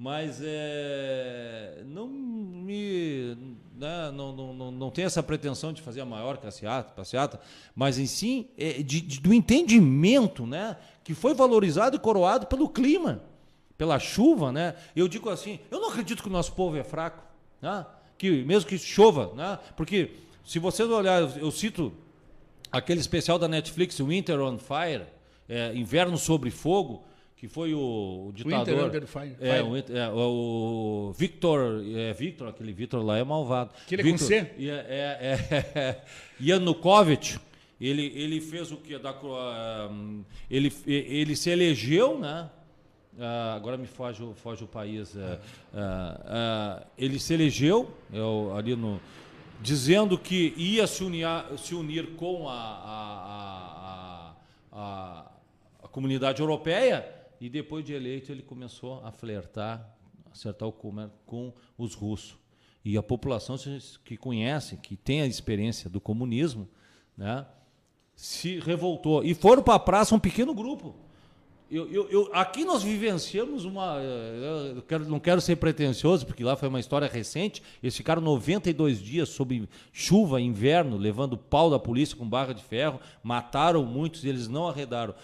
Mas é, não me né, não, não, não, não tem essa pretensão de fazer a maior passeata, passeata mas em sim é, de, de, do entendimento né, que foi valorizado e coroado pelo clima, pela chuva. Né? Eu digo assim, eu não acredito que o nosso povo é fraco, né? que mesmo que chova, né? porque se vocês olharem, eu cito aquele especial da Netflix, Winter on Fire, é, Inverno sobre Fogo, que foi o, o ditador. Winter Fire. É, o, é, o Victor, é, Victor, aquele Victor lá é malvado. Que ele Victor, com C? É, é, é, Yanukovych, ele, ele fez o que? Da, uh, ele, ele se elegeu, né? Uh, agora me foge, foge o país. Uh, ele se elegeu eu, ali no, dizendo que ia se unir, se unir com a, a, a, a comunidade europeia e depois de eleito, ele começou a flertar, acertar o comércio com os russos. E a população que conhece, que tem a experiência do comunismo, né, se revoltou. E foram para a praça um pequeno grupo. Eu, eu, eu, aqui nós vivenciamos uma. Eh, eu quero, não quero ser pretencioso, porque lá foi uma história recente. Eles ficaram 92 dias sob chuva, inverno, levando pau da polícia com barra de ferro, mataram muitos e eles não arredaram.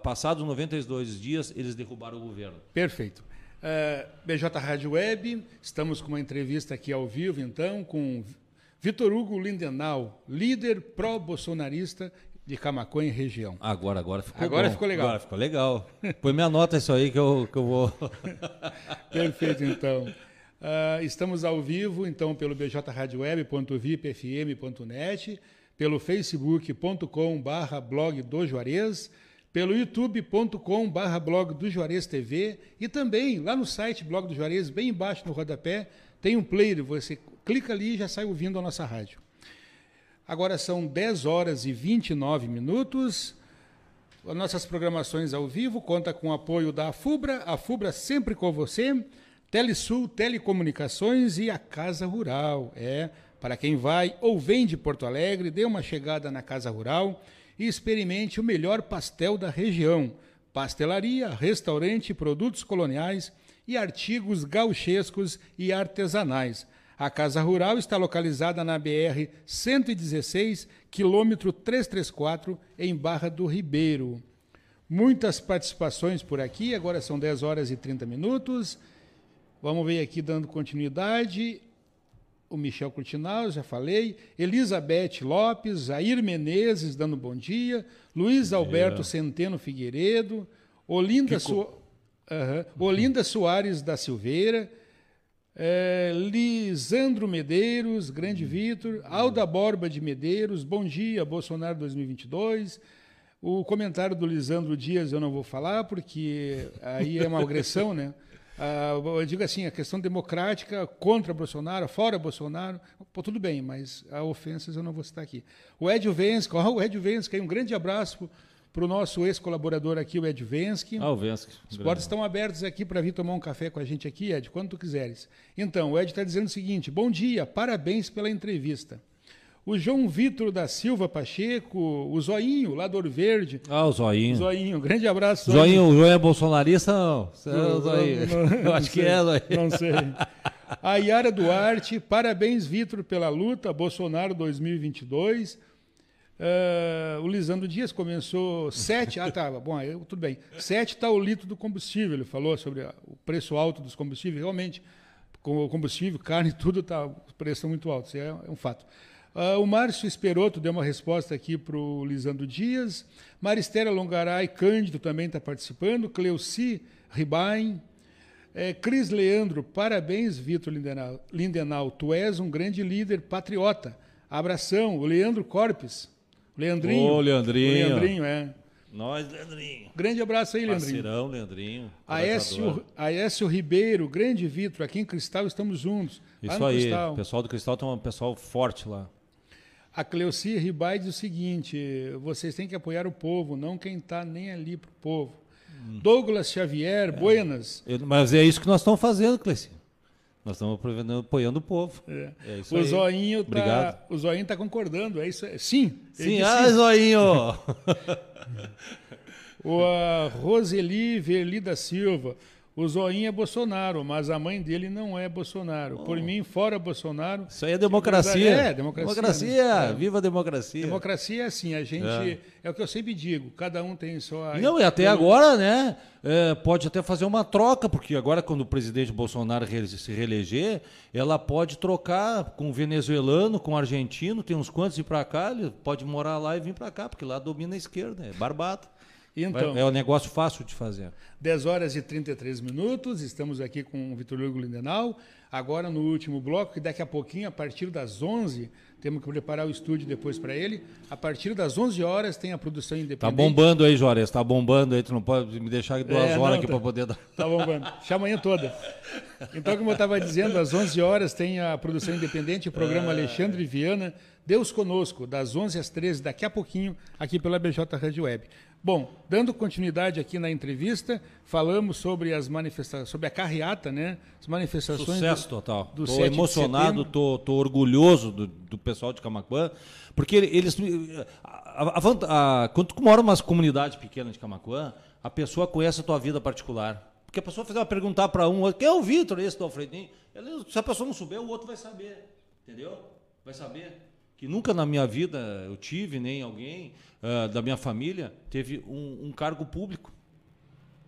passados 92 dias, eles derrubaram o governo. Perfeito. Uh, eh, BJ Rádio Web, estamos com uma entrevista aqui ao vivo, então, com Vitor Hugo Lindenau, líder pró-bolsonarista de Camacuã e região. Agora, agora ficou Agora bom. ficou legal. Agora ficou legal. Põe minha nota isso aí que eu, que eu vou. Perfeito, então. Uh, estamos ao vivo, então, pelo bjradioweb.vipfm.net, pelo facebook.com barra blog do Juarez, pelo youtube.com barra blog do Juarez TV e também lá no site blog do Juarez, bem embaixo no rodapé, tem um player, você clica ali e já sai ouvindo a nossa rádio. Agora são 10 horas e 29 minutos. As nossas programações ao vivo conta com o apoio da FUBRA, a FUBRA sempre com você, Telesul Telecomunicações e a Casa Rural. É, para quem vai ou vem de Porto Alegre, dê uma chegada na Casa Rural e experimente o melhor pastel da região. pastelaria, restaurante, produtos coloniais e artigos gauchescos e artesanais. A Casa Rural está localizada na BR 116, quilômetro 334, em Barra do Ribeiro. Muitas participações por aqui, agora são 10 horas e 30 minutos. Vamos ver aqui dando continuidade. O Michel Curtinal, já falei. Elizabeth Lopes, Jair Menezes dando bom dia. Luiz Alberto é. Centeno Figueiredo. Olinda, Su... uhum. Olinda Soares da Silveira. É, Lisandro Medeiros, Grande Vitor, Alda Borba de Medeiros, bom dia, Bolsonaro 2022. O comentário do Lisandro Dias eu não vou falar, porque aí é uma agressão, né? Ah, eu digo assim, a questão democrática contra Bolsonaro, fora Bolsonaro, pô, tudo bem, mas a ofensas eu não vou citar aqui. O Ed Vensky, oh, o Ed Vensky, um grande abraço para o nosso ex-colaborador aqui, o Ed Vensky. Ah, o Vensky. As portas estão abertas aqui para vir tomar um café com a gente aqui, Ed, quando tu quiseres. Então, o Ed está dizendo o seguinte: bom dia, parabéns pela entrevista. O João Vitor da Silva Pacheco, o Zoinho, lá do Ouro Verde. Ah, o Zoinho. Zoinho, grande abraço. Zoinho, o João é bolsonarista não? É não, Zoinho. Não, não, Eu acho sei, que é, Zoinho. Não sei. A Yara Duarte, parabéns, Vitor, pela luta, Bolsonaro 2022. Uh, o Lisandro Dias começou sete. ah, tá. Bom, eu, tudo bem. Sete está o litro do combustível. Ele falou sobre a, o preço alto dos combustíveis. Realmente, com o combustível, carne, tudo tá, os preços muito altos. É, é um fato. Uh, o Márcio Esperoto deu uma resposta aqui para o Lisandro Dias. Maristéria Longaray Cândido também está participando. Cleuci Ribain. É, Cris Leandro, parabéns, Vitor Lindenau. Lindenau. Tu és um grande líder patriota. Abração. O Leandro Corpes. Leandrinho. Ô, Leandrinho. O Leandrinho, é. Nós, Leandrinho. Grande abraço aí, Leandrinho. Parceirão, Leandrinho. Aécio, Aécio Ribeiro, grande Vitor, aqui em Cristal estamos juntos. Isso aí, o pessoal do Cristal tem um pessoal forte lá. A Cleuci Ribai diz o seguinte: vocês têm que apoiar o povo, não quem está nem ali para o povo. Hum. Douglas Xavier, é. Buenas. Eu, mas é isso que nós estamos fazendo, Cleuci. Nós estamos apoiando o povo. É. É o, aí. Zoinho tá, o Zoinho está concordando. É isso. Sim. Sim, ah, sim. Zoinho! o a Roseli Verli da Silva. O Zoinho é Bolsonaro, mas a mãe dele não é Bolsonaro. Por mim, fora Bolsonaro. Isso aí é democracia. É, democracia. Democracia, né? viva a democracia. Democracia é assim, a gente. É. é. o que eu sempre digo, cada um tem sua. Não, e até agora, né? É, pode até fazer uma troca, porque agora, quando o presidente Bolsonaro se reeleger, ela pode trocar com o venezuelano, com o argentino, tem uns quantos ir para cá, ele pode morar lá e vir para cá, porque lá domina a esquerda, é barbado. Então, é um negócio fácil de fazer. 10 horas e 33 minutos, estamos aqui com o Vitor Hugo Lindenau, agora no último bloco, que daqui a pouquinho, a partir das 11, temos que preparar o estúdio depois para ele. A partir das 11 horas tem a produção independente. Tá bombando aí, Juarez, tá bombando aí, tu não pode me deixar duas é, horas não, aqui tá, para poder dar. Tá bombando. Deixa amanhã toda. Então, como eu estava dizendo, às 11 horas tem a produção independente, o programa é... Alexandre Viana, Deus Conosco, das 11 às 13, daqui a pouquinho, aqui pela BJ Rádio Web. Bom, dando continuidade aqui na entrevista, falamos sobre as manifestações, sobre a carreata, né? As manifestações. Sucesso do, total. Estou emocionado, estou orgulhoso do, do, pessoal de Camacuã, porque eles. A, a, a, quando tu mora numa comunidade pequena de Camacuã, a pessoa conhece a tua vida particular. Porque a pessoa uma perguntar para um, quem é o Vitor, esse do Alfredinho? Se a pessoa não souber, o outro vai saber. Entendeu? Vai saber que nunca na minha vida eu tive, nem alguém uh, da minha família teve um, um cargo público.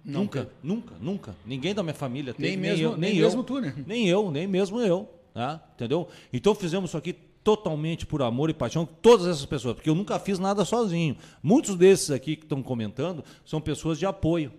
Nunca, nunca, nunca. Ninguém da minha família teve, nem, mesmo, nem eu, nem, nem eu, mesmo tu, né? Nem eu, nem mesmo eu, tá? entendeu? Então fizemos isso aqui totalmente por amor e paixão, todas essas pessoas, porque eu nunca fiz nada sozinho. Muitos desses aqui que estão comentando são pessoas de apoio.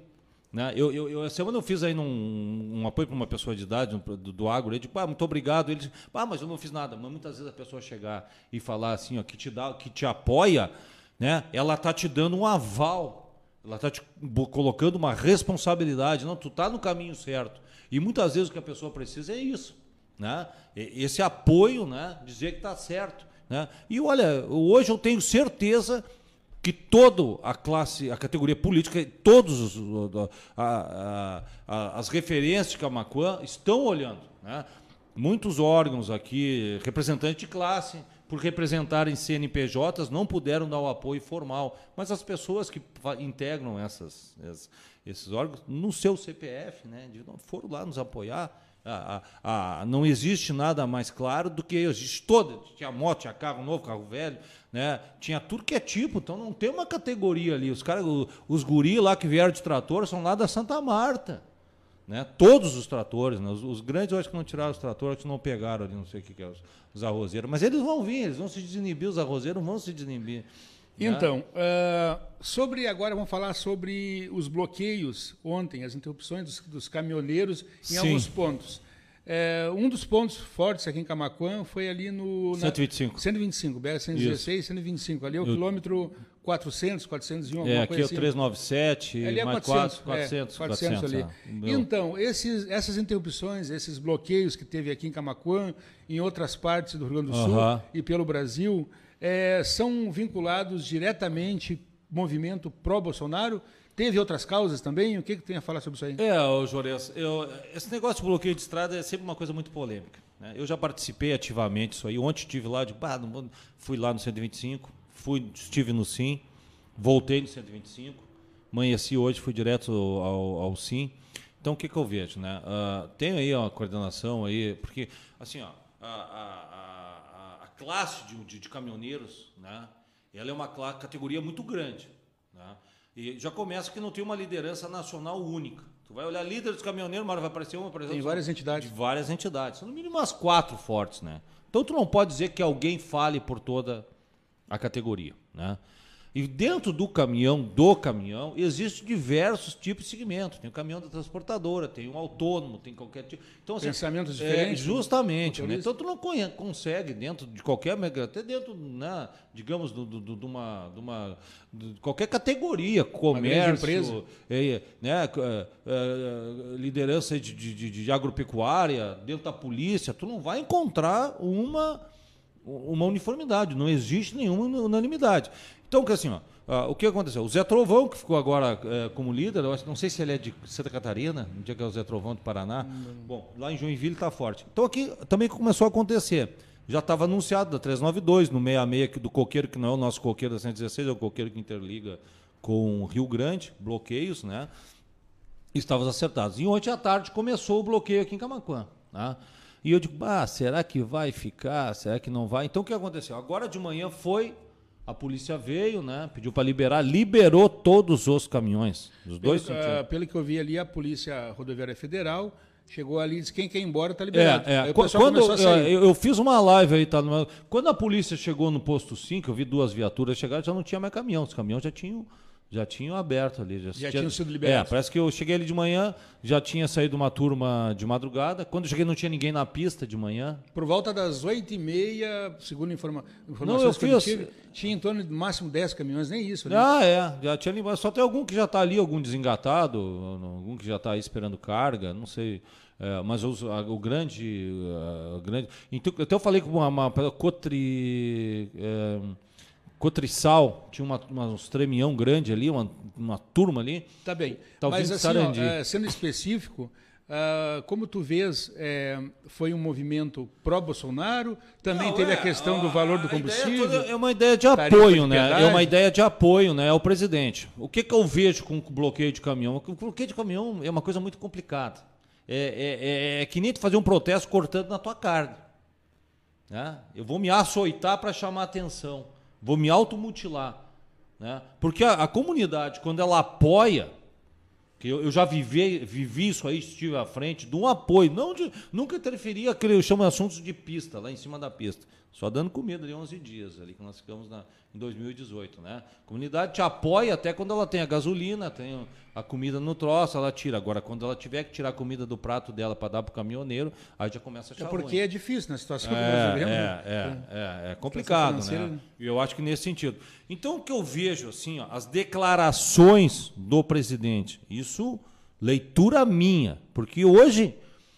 Né? Eu, eu, eu, semana eu fiz aí num, um apoio para uma pessoa de idade do, do agro, ele tipo, ah, muito obrigado. Ele ah, mas eu não fiz nada. Mas muitas vezes a pessoa chegar e falar assim, ó, que te dá, que te apoia, né? Ela tá te dando um aval. Ela tá te colocando uma responsabilidade. Não, tu tá no caminho certo. E muitas vezes o que a pessoa precisa é isso, né? Esse apoio, né? Dizer que está certo, né? E olha, hoje eu tenho certeza que toda a classe, a categoria política, a, as referências de Camacuã estão olhando. Né? Muitos órgãos aqui, representantes de classe, por representarem CNPJs, não puderam dar o apoio formal. Mas as pessoas que integram essas, esses órgãos, no seu CPF, né, foram lá nos apoiar. Ah, ah, ah, não existe nada mais claro do que existe toda. Tinha moto, tinha carro novo, carro velho, né? tinha tudo que é tipo, então não tem uma categoria ali. Os caras, os guri lá que vieram de trator são lá da Santa Marta. Né? Todos os tratores, né? os, os, grandes eu acho que não tiraram os tratores, que não pegaram ali, não sei o que, que é os, os arrozeiros. Mas eles vão vir, eles vão se desinibir, os arrozeiros vão se desinibir. Né? Então, uh, sobre agora vamos falar sobre os bloqueios ontem, as interrupções dos, dos caminhoneiros em Sim. alguns pontos. É, um dos pontos fortes aqui em Camacuã foi ali no. 125. Na, 125, BR-116, 125. Ali é o Eu, quilômetro 400, 401, é, aqui coisa assim. é o 397, ali é mais 400, 400, 400, 400 ali. É. Então, esses, essas interrupções, esses bloqueios que teve aqui em Camacuã, em outras partes do Rio Grande do Sul uh -huh. e pelo Brasil, é, são vinculados diretamente movimento pró-Bolsonaro Teve outras causas também? O que, que tem a falar sobre isso aí? É, ô eu, esse negócio de bloqueio de estrada é sempre uma coisa muito polêmica. Né? Eu já participei ativamente disso aí. Ontem estive lá, de, bah, fui lá no 125, fui, estive no SIM, voltei no 125, amanheci hoje, fui direto ao, ao SIM. Então, o que, que eu vejo? Né? Uh, tem aí uma coordenação aí, porque, assim, ó, a, a, a, a classe de, de, de, caminhoneiros, né, ela é uma categoria muito grande. Né? E já começa que não tem uma liderança nacional única. Tu vai olhar líder dos caminhoneiros, mas vai aparecer uma, por exemplo. Tem várias entidades. De várias entidades. São no mínimo umas quatro fortes, né? Então tu não pode dizer que alguém fale por toda a categoria, né? E dentro do caminhão, do caminhão, existem diversos tipos de segmentos. Tem o caminhão da transportadora, tem um autônomo, tem qualquer tipo. Então, assim, Pensamentos é, diferentes. É, justamente. Né? Então, tu não consegue, dentro de qualquer. Até dentro, né, digamos, de do, do, do, uma, de uma. De qualquer categoria, comércio, é, né, é, é, liderança de, de, de agropecuária, dentro da polícia, tu não vai encontrar uma uma uniformidade, não existe nenhuma unanimidade. Então, que assim, ó, o que aconteceu? O Zé Trovão, que ficou agora uh, como líder, eu acho, não sei se ele é de Santa Catarina, no dia que é o Zé Trovão de Paraná. Bom, lá em Joinville está forte. Então aqui também começou a acontecer. Já estava anunciado da 392, no 66 do coqueiro, que não é o nosso coqueiro da 116, é o coqueiro que interliga com Rio Grande, bloqueios, né? Estava acertados. E ontem à tarde começou o bloqueio aqui em Camacuã. Né? E eu digo, ah, será que vai ficar? Será que não vai? Então o que aconteceu? Agora de manhã foi a polícia veio, né? Pediu para liberar, liberou todos os caminhões, dos dois pelo, sentidos. Uh, pelo que eu vi ali, a Polícia Rodoviária Federal chegou ali e disse: quem quer ir embora está liberado. É, é. Quando, eu, eu, fiz uma live aí, tá? Quando a polícia chegou no posto 5, eu vi duas viaturas chegar, já não tinha mais caminhão. Os caminhões já tinham já tinham aberto ali. Já, já tinham sido liberados. É, parece que eu cheguei ali de manhã, já tinha saído uma turma de madrugada. Quando eu cheguei não tinha ninguém na pista de manhã. Por volta das 8h30, segundo informa informações não, eu fiz... que eu tive, tinha em torno de máximo 10 caminhões, nem isso. Né? Ah, é. Já tinha Só tem algum que já está ali, algum desengatado, algum que já está aí esperando carga, não sei. É, mas os, a, o grande, a, grande. Então, até eu falei com uma, uma Cotri. É, Cotrissal, tinha uma, uma, um tremião grande ali, uma, uma turma ali. Tá bem. Tá Mas assim, ó, é, sendo específico, uh, como tu vês, é, foi um movimento pró-Bolsonaro, também Não, teve é, a questão do valor do combustível. É uma ideia de apoio, de né? É uma ideia de apoio, né? Ao presidente. O que, que eu vejo com o bloqueio de caminhão? O bloqueio de caminhão é uma coisa muito complicada. É, é, é que nem tu fazer um protesto cortando na tua carga. Né? Eu vou me açoitar para chamar atenção vou me automutilar. Né? Porque a, a comunidade, quando ela apoia, que eu, eu, já vivi, vivi isso aí, estive à frente de um apoio, não de, nunca interferia, eu chamo assuntos de pista, lá em cima da pista. Só dando comida ali 11 dias, ali que nós ficamos na, em 2018, né? A comunidade te apoia até quando ela tem a gasolina, tem a comida no troço, ela tira. Agora, quando ela tiver que tirar a comida do prato dela para dar para o caminhoneiro, aí já começa a achar É porque ruim. é difícil na situação é, do brasileiro. É, né? é, é, é, complicado, né? E eu acho que nesse sentido. Então, o que eu vejo, assim, ó, as declarações do presidente, isso, leitura minha, porque hoje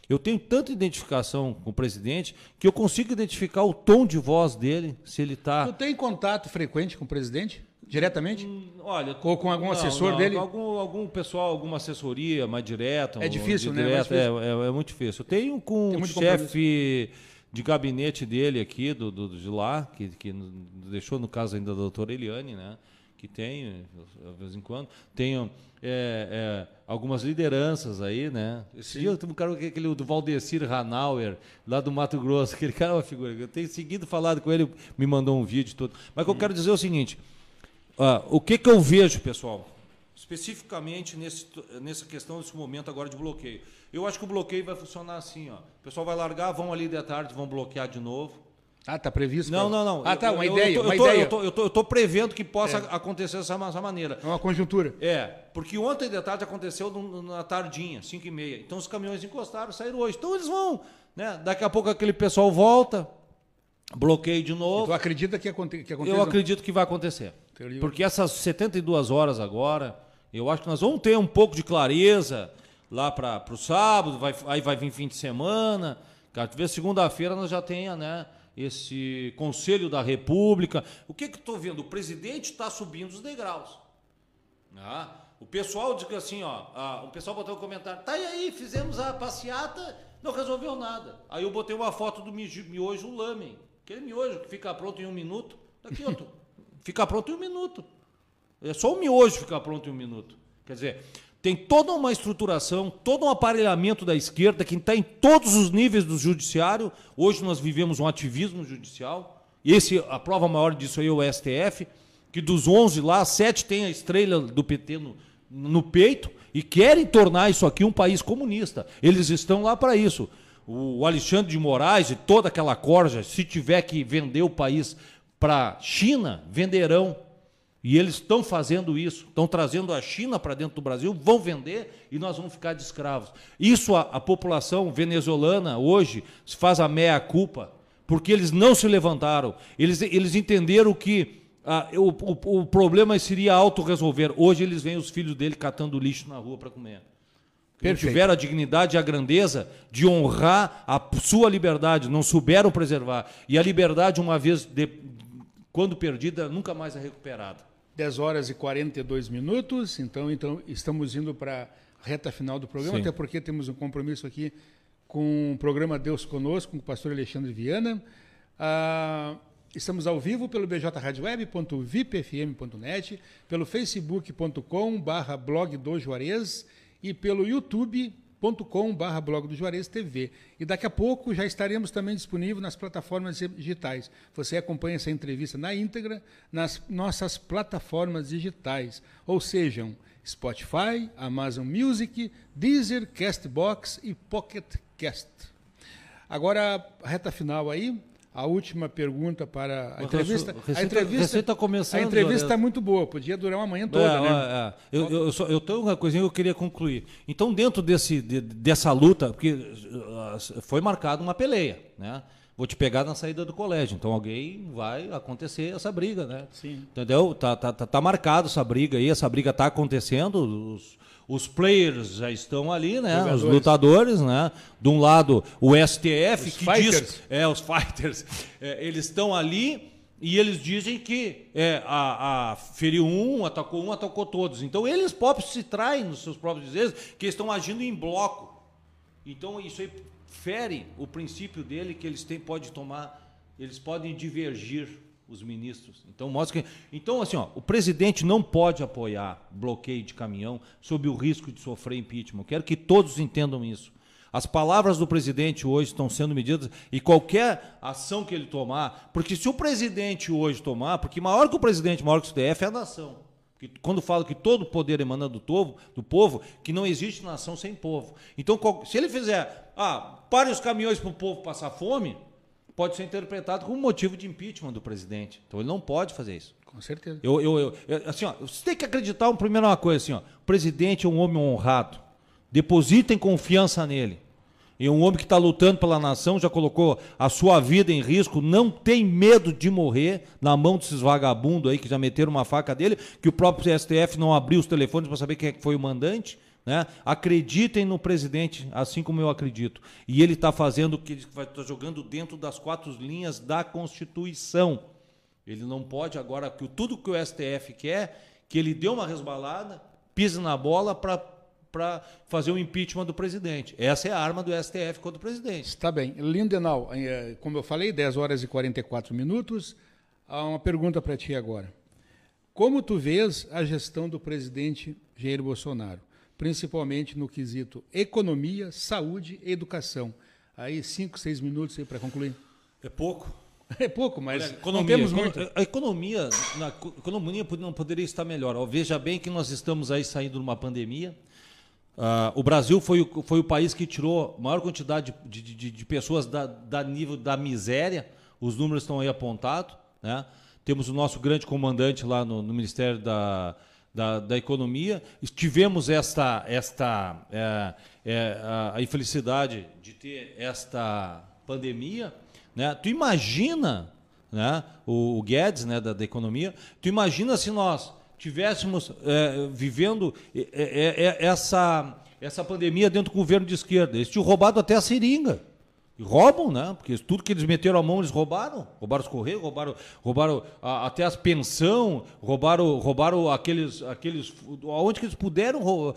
eu tenho tanta identificação com o presidente que eu consigo identificar o tom de voz dele, se ele está. Tu tem contato frequente com o presidente? Diretamente? Hum, olha, ou com algum não, assessor não, dele? Algum, algum pessoal, alguma assessoria mais direta. É difícil, né? É, é, é, é, muito difícil. Eu tenho com o chefe de gabinete dele aqui, do, do, de lá, que, que deixou no caso ainda da doutora Eliane, né? Que tem, de vez em quando. Tenho é, é, algumas lideranças aí, né? Esse Sim. dia eu tenho um cara, aquele do Valdecir Hanauer, lá do Mato Grosso, aquele cara é uma figura. Eu tenho seguido falado com ele, me mandou um vídeo todo. Mas o que eu quero dizer é o seguinte: uh, o que, que eu vejo, pessoal, especificamente nesse, nessa questão, nesse momento agora de bloqueio. Eu acho que o bloqueio vai funcionar assim, ó. O pessoal vai largar, vão ali de tarde, vão bloquear de novo ah, está previsto? Não, não, não. Ah, tá, uma eu, ideia. Eu tô, uma eu tô, ideia. Eu tô, eu tô, eu tô prevendo que possa é. acontecer dessa, dessa maneira. É uma conjuntura. É, porque ontem de tarde aconteceu na tardinha, 5 e meia. Então os caminhões encostaram, saíram hoje. Então eles vão, né? Daqui a pouco aquele pessoal volta, bloqueio de novo. Tu acredita que, aconte que aconteça? Eu acredito que vai acontecer. Porque essas 72 horas agora, eu acho que nós vamos ter um pouco de clareza lá para o sábado, vai, aí vai vir fim de semana. Cara, segunda-feira nós já tenha, né? Esse Conselho da República. O que, que estou vendo? O presidente está subindo os degraus. Ah, o pessoal diz assim, ó, ah, o pessoal botou um comentário, tá aí, fizemos a passeata, não resolveu nada. Aí eu botei uma foto do miojo lamen, aquele miojo que fica pronto em um minuto. Daqui, ó, fica pronto em um minuto. É só o miojo ficar pronto em um minuto. Quer dizer, tem toda uma estruturação, todo um aparelhamento da esquerda que está em todos os níveis do judiciário. Hoje nós vivemos um ativismo judicial. Esse, a prova maior disso aí é o STF, que dos 11 lá, 7 tem a estrela do PT no, no peito e querem tornar isso aqui um país comunista. Eles estão lá para isso. O Alexandre de Moraes e toda aquela corja, se tiver que vender o país para China, venderão e eles estão fazendo isso, estão trazendo a China para dentro do Brasil, vão vender e nós vamos ficar de escravos. Isso a, a população venezuelana hoje se faz a meia-culpa, porque eles não se levantaram. Eles, eles entenderam que ah, o, o, o, problema seria autorresolver. Hoje eles veem os filhos dele catando lixo na rua para comer. Não tiveram a dignidade e a grandeza de honrar a sua liberdade, não souberam preservar. E a liberdade, uma vez de, quando perdida, nunca mais é recuperada. 10 horas e 42 minutos, então, então estamos indo para a reta final do programa, Sim. até porque temos um compromisso aqui com o programa Deus Conosco, com o pastor Alexandre Viana. Ah, estamos ao vivo pelo bjradioweb.vipfm.net, pelo facebook.com barra blog do Juarez e pelo YouTube youtube.com.br blog do Juarez TV. E daqui a pouco já estaremos também disponíveis nas plataformas digitais. Você acompanha essa entrevista na íntegra nas nossas plataformas digitais, ou sejam Spotify, Amazon Music, Deezer, Castbox e Pocket Cast. Agora, reta final aí, a última pergunta para a entrevista. a entrevista está começando. A entrevista está muito boa, podia durar uma manhã toda, é, né? É, eu, eu, só, eu tenho uma coisinha que eu queria concluir. Então, dentro desse, de, dessa luta, porque uh, foi marcada uma peleia, né? Vou te pegar na saída do colégio. Então alguém vai acontecer essa briga, né? Sim. Entendeu? Tá, tá, tá, tá marcado essa briga aí, essa briga está acontecendo. Os, os players já estão ali, né? Jogadores. Os lutadores, né? De um lado o STF os que fighters. diz, é os fighters, é, eles estão ali e eles dizem que é, a, a feriu um, atacou um, atacou todos. Então eles próprios se traem nos seus próprios dizeres que estão agindo em bloco. Então isso aí fere o princípio dele que eles têm pode tomar, eles podem divergir os ministros. Então mostra que, então assim, ó, o presidente não pode apoiar bloqueio de caminhão sob o risco de sofrer impeachment. Eu quero que todos entendam isso. As palavras do presidente hoje estão sendo medidas e qualquer ação que ele tomar, porque se o presidente hoje tomar, porque maior que o presidente, maior que o STF é a nação. Porque quando falo que todo poder emana do povo, do povo, que não existe nação sem povo. Então, se ele fizer, ah, pare os caminhões para o povo passar fome, pode ser interpretado como motivo de impeachment do presidente. Então ele não pode fazer isso. Com certeza. Eu, eu, eu, assim, ó, você tem que acreditar, primeiro, uma coisa assim, ó, o presidente é um homem honrado. Depositem confiança nele. E um homem que está lutando pela nação, já colocou a sua vida em risco, não tem medo de morrer na mão desses vagabundos aí que já meteram uma faca dele, que o próprio STF não abriu os telefones para saber quem é que foi o mandante. Né? Acreditem no presidente, assim como eu acredito. E ele está fazendo o que ele está jogando dentro das quatro linhas da Constituição. Ele não pode agora, que tudo que o STF quer, que ele dê uma resbalada, pise na bola para para fazer o impeachment do presidente. Essa é a arma do STF contra o presidente. Está bem. Lindenau, eh, como eu falei, 10 horas e 44 minutos. Há uma pergunta para ti agora. Como tu vês a gestão do presidente Jair Bolsonaro, principalmente no quesito economia, saúde e educação? Aí, cinco, seis minutos aí para concluir. É pouco. É pouco, mas Olha, economia, não temos muito. A economia, na, a economia não poderia estar melhor. Veja bem que nós estamos aí saindo de uma pandemia. Uh, o Brasil foi o, foi o país que tirou a maior quantidade de, de, de pessoas da, da, nível da miséria. Os números estão aí apontados. Né? Temos o nosso grande comandante lá no, no Ministério da, da, da, Economia. Tivemos esta, esta é, é, a, infelicidade de ter esta pandemia. Né? Tu imagina, né? o, o Guedes né, da, da economia, tu imagina se nós tivéssemos é, vivendo é, é, é, essa, essa pandemia dentro do governo de esquerda. Eles tinham roubado até a seringa. E roubam, né? Porque tudo que eles meteram a mão, eles roubaram. Roubaram os correios, roubaram, roubaram a, até as pensão, roubaram, roubaram aqueles, aqueles. Aonde que eles puderam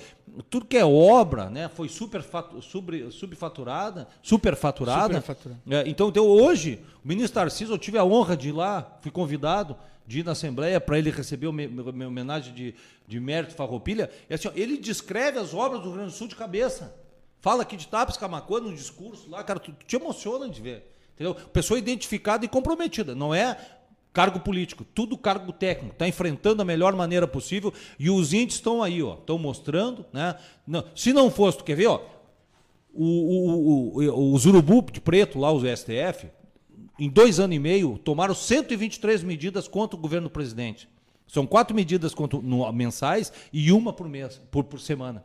tudo que é obra, né, foi super sub, subfaturada, superfaturada. Superfaturada. É, então, então, hoje, o ministro Tarcísio, eu tive a honra de ir lá, fui convidado de ir na Assembleia para ele receber uma homenagem de, de mérito Farroupilha. E assim, ó, ele descreve as obras do Rio Grande do Sul de cabeça. Fala aqui de Tapes, Camacuã, no discurso lá, cara, tu, tu te emociona de ver. Entendeu? Pessoa identificada e comprometida. Não é cargo político, tudo cargo técnico, está enfrentando da melhor maneira possível e os índices estão aí, ó, estão mostrando, né? Não, se não fosse, tu quer ver, ó, o, o, o, os urubu de preto lá, os STF, em dois anos e meio, tomaram 123 medidas contra o governo do presidente. São quatro medidas contra, no, mensais e uma por mês, por, por semana.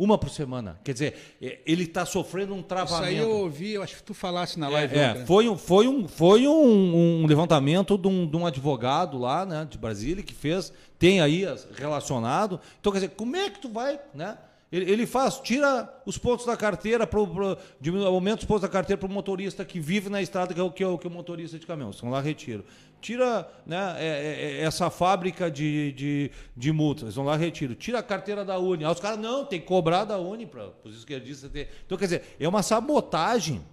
Uma por semana. Quer dizer, é, ele está sofrendo um travamento. Isso aí eu ouvi, eu acho que tu falasse na live. É, é foi, um, foi, um, foi um, um levantamento de um, de um, advogado lá, né, de Brasília, que fez, tem aí relacionado. Então, quer dizer, como é que tu vai, né? Ele, ele faz, tira os pontos da carteira, pro, pro, aumenta os pontos da carteira para o motorista que vive na estrada, que é o que é o, que é o motorista de caminhão. São lá retiro tira né, é, é, é, essa fábrica de, de, de multas, vão lá retiro, tira a carteira da Uni. Aí os caras, não, tem que cobrar da Uni para os esquerdistas ter. Então, quer dizer, é uma sabotagem.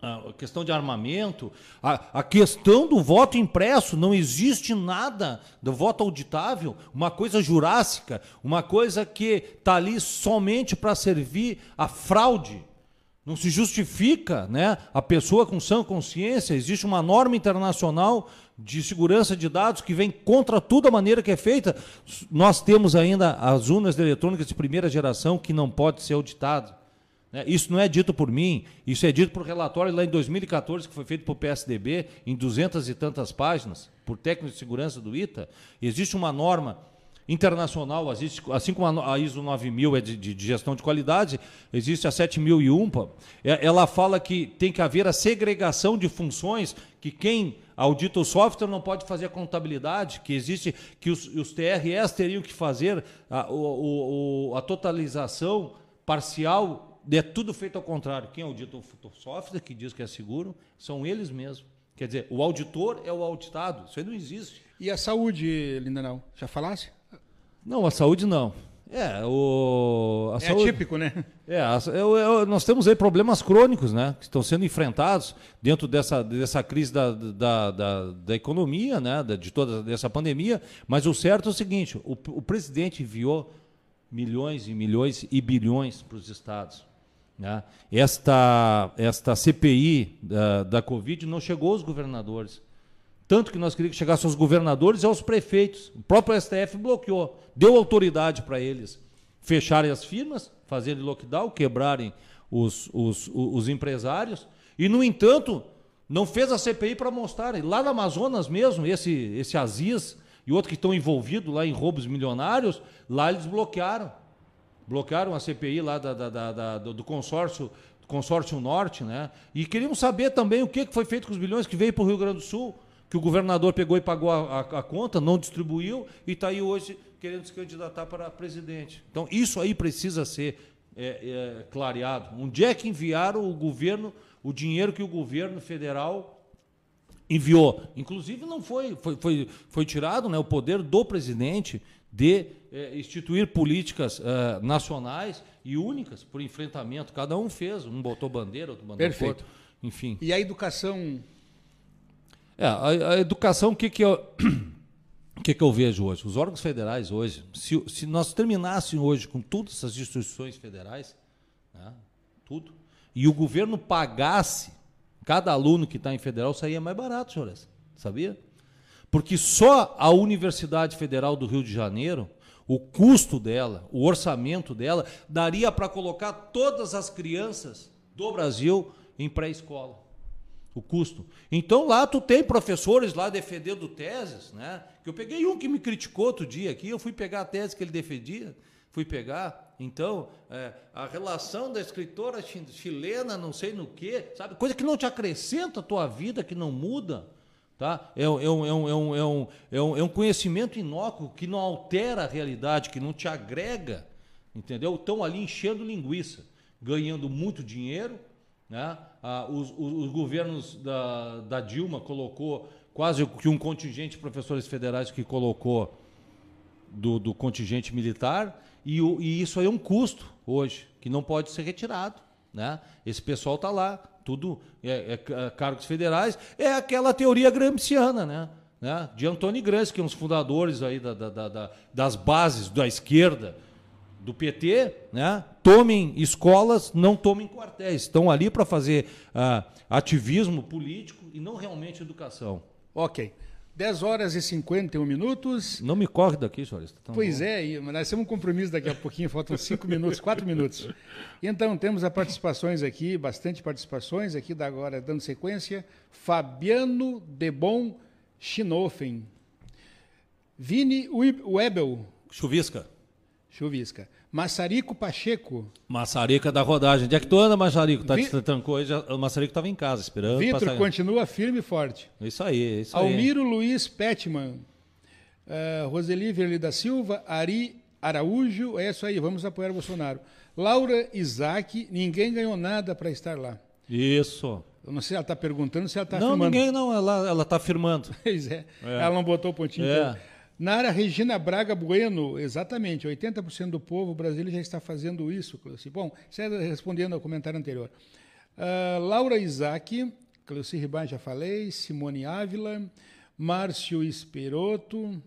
A questão de armamento, a, a questão do voto impresso, não existe nada do voto auditável, uma coisa jurássica, uma coisa que está ali somente para servir a fraude. Não se justifica né, a pessoa com sã consciência, existe uma norma internacional de segurança de dados que vem contra toda a maneira que é feita. Nós temos ainda as urnas eletrônicas de primeira geração que não pode ser auditado. Né? Isso não é dito por mim, isso é dito por relatório lá em 2014 que foi feito por PSDB, em duzentas e tantas páginas, por técnico de segurança do ITA. Existe uma norma internacional, assim como a ISO 9000 é de, de, gestão de qualidade, existe a 7001, é, ela fala que tem que haver a segregação de funções, que quem audita o software não pode fazer a contabilidade, que existe que os, os TRS teriam que fazer a, o, o, a totalização parcial, é tudo feito ao contrário. Quem audita o software, que diz que é seguro, são eles mesmos. Quer dizer, o auditor é o auditado. Isso aí não existe. E a saúde, Lindenau? Já falasse? Não, a saúde não. É, o, é saúde, típico, né? É, a, eu, eu, nós temos aí problemas crônicos, né? Que estão sendo enfrentados dentro dessa, dessa crise da, da, da, da economia, né? de toda essa pandemia. Mas o certo é o seguinte: o, o presidente enviou milhões e milhões e bilhões para os estados. Né? Esta, esta CPI da, da Covid não chegou aos governadores. Tanto que nós queríamos que chegasse aos governadores e aos prefeitos. O próprio STF bloqueou, deu autoridade para eles fecharem as firmas, fazerem lockdown, quebrarem os, os, os empresários. E, no entanto, não fez a CPI para mostrar. Lá no Amazonas mesmo, esse, esse Aziz e outros que estão envolvidos lá em roubos milionários, lá eles bloquearam. Bloquearam a CPI lá da, da, da, do consórcio consórcio norte, né? E queríamos saber também o que foi feito com os bilhões que veio para o Rio Grande do Sul que o governador pegou e pagou a, a, a conta, não distribuiu e está aí hoje querendo se candidatar para presidente. Então, isso aí precisa ser é, é, clareado. Onde é que enviaram o governo, o dinheiro que o governo federal enviou. Inclusive não foi, foi, foi, foi tirado né, o poder do presidente de é, instituir políticas é, nacionais e únicas por enfrentamento. Cada um fez, um botou bandeira, outro mandou Perfeito. Outro, enfim. E a educação? É, a, a educação, o que, que eu. O que, que eu vejo hoje? Os órgãos federais hoje, se, se nós terminássemos hoje com todas essas instituições federais, né, tudo, e o governo pagasse cada aluno que está em federal, saía mais barato, senhores. Sabia? Porque só a Universidade Federal do Rio de Janeiro, o custo dela, o orçamento dela, daria para colocar todas as crianças do Brasil em pré-escola. O custo. Então lá tu tem professores lá defendendo teses, né? Que eu peguei um que me criticou outro dia aqui, eu fui pegar a tese que ele defendia, fui pegar. Então, é, a relação da escritora chilena, não sei no que, sabe? Coisa que não te acrescenta a tua vida, que não muda. Tá? É, um, é, um, é, um, é, um, é, um, é um conhecimento inócuo que não altera a realidade, que não te agrega, entendeu? Estão ali enchendo linguiça, ganhando muito dinheiro. Né? Ah, os, os, os, governos da, da Dilma colocou quase que um contingente de professores federais que colocou do, do contingente militar, e, o, e isso aí é um custo hoje, que não pode ser retirado. Né? Esse pessoal está lá, tudo é, é, cargos federais, é aquela teoria gramsciana, né? né? de Antônio Gramsci, que é um dos fundadores aí da, da, da, das bases da esquerda do PT, né? tomem escolas, não tomem quartéis. Estão ali para fazer uh, ativismo político e não realmente educação. Ok. 10 horas e 51 minutos. Não me corre daqui, senhor. Tá pois bom. é, nós temos um compromisso daqui a pouquinho, faltam 5 minutos, 4 minutos. Então, temos as participações aqui, bastante participações aqui, da agora dando sequência. Fabiano Debon Schinoffen. Vini Webel. Chuvisca. Chuvisca. Massarico Pacheco. Massarico é da rodagem. Onde é que tu anda, Massarico? Tá, Vi... trancou aí, já... o Massarico estava em casa esperando. Vitor continua firme e forte. Isso aí, isso Almiro aí. Luiz Petman. Uh, Roseli Verli da Silva. Ari Araújo. É isso aí, vamos apoiar o Bolsonaro. Laura Isaac. Ninguém ganhou nada para estar lá. Isso. Eu não sei se ela está perguntando se ela está afirmando. Não, ninguém não, ela está afirmando. pois é. é. Ela não botou o pontinho. É. Nara Regina Braga Bueno, exatamente, 80% do povo brasileiro já está fazendo isso. Bom, respondendo ao comentário anterior. Uh, Laura Isaac, Cleuci Ribá já falei, Simone Ávila, Márcio Esperoto.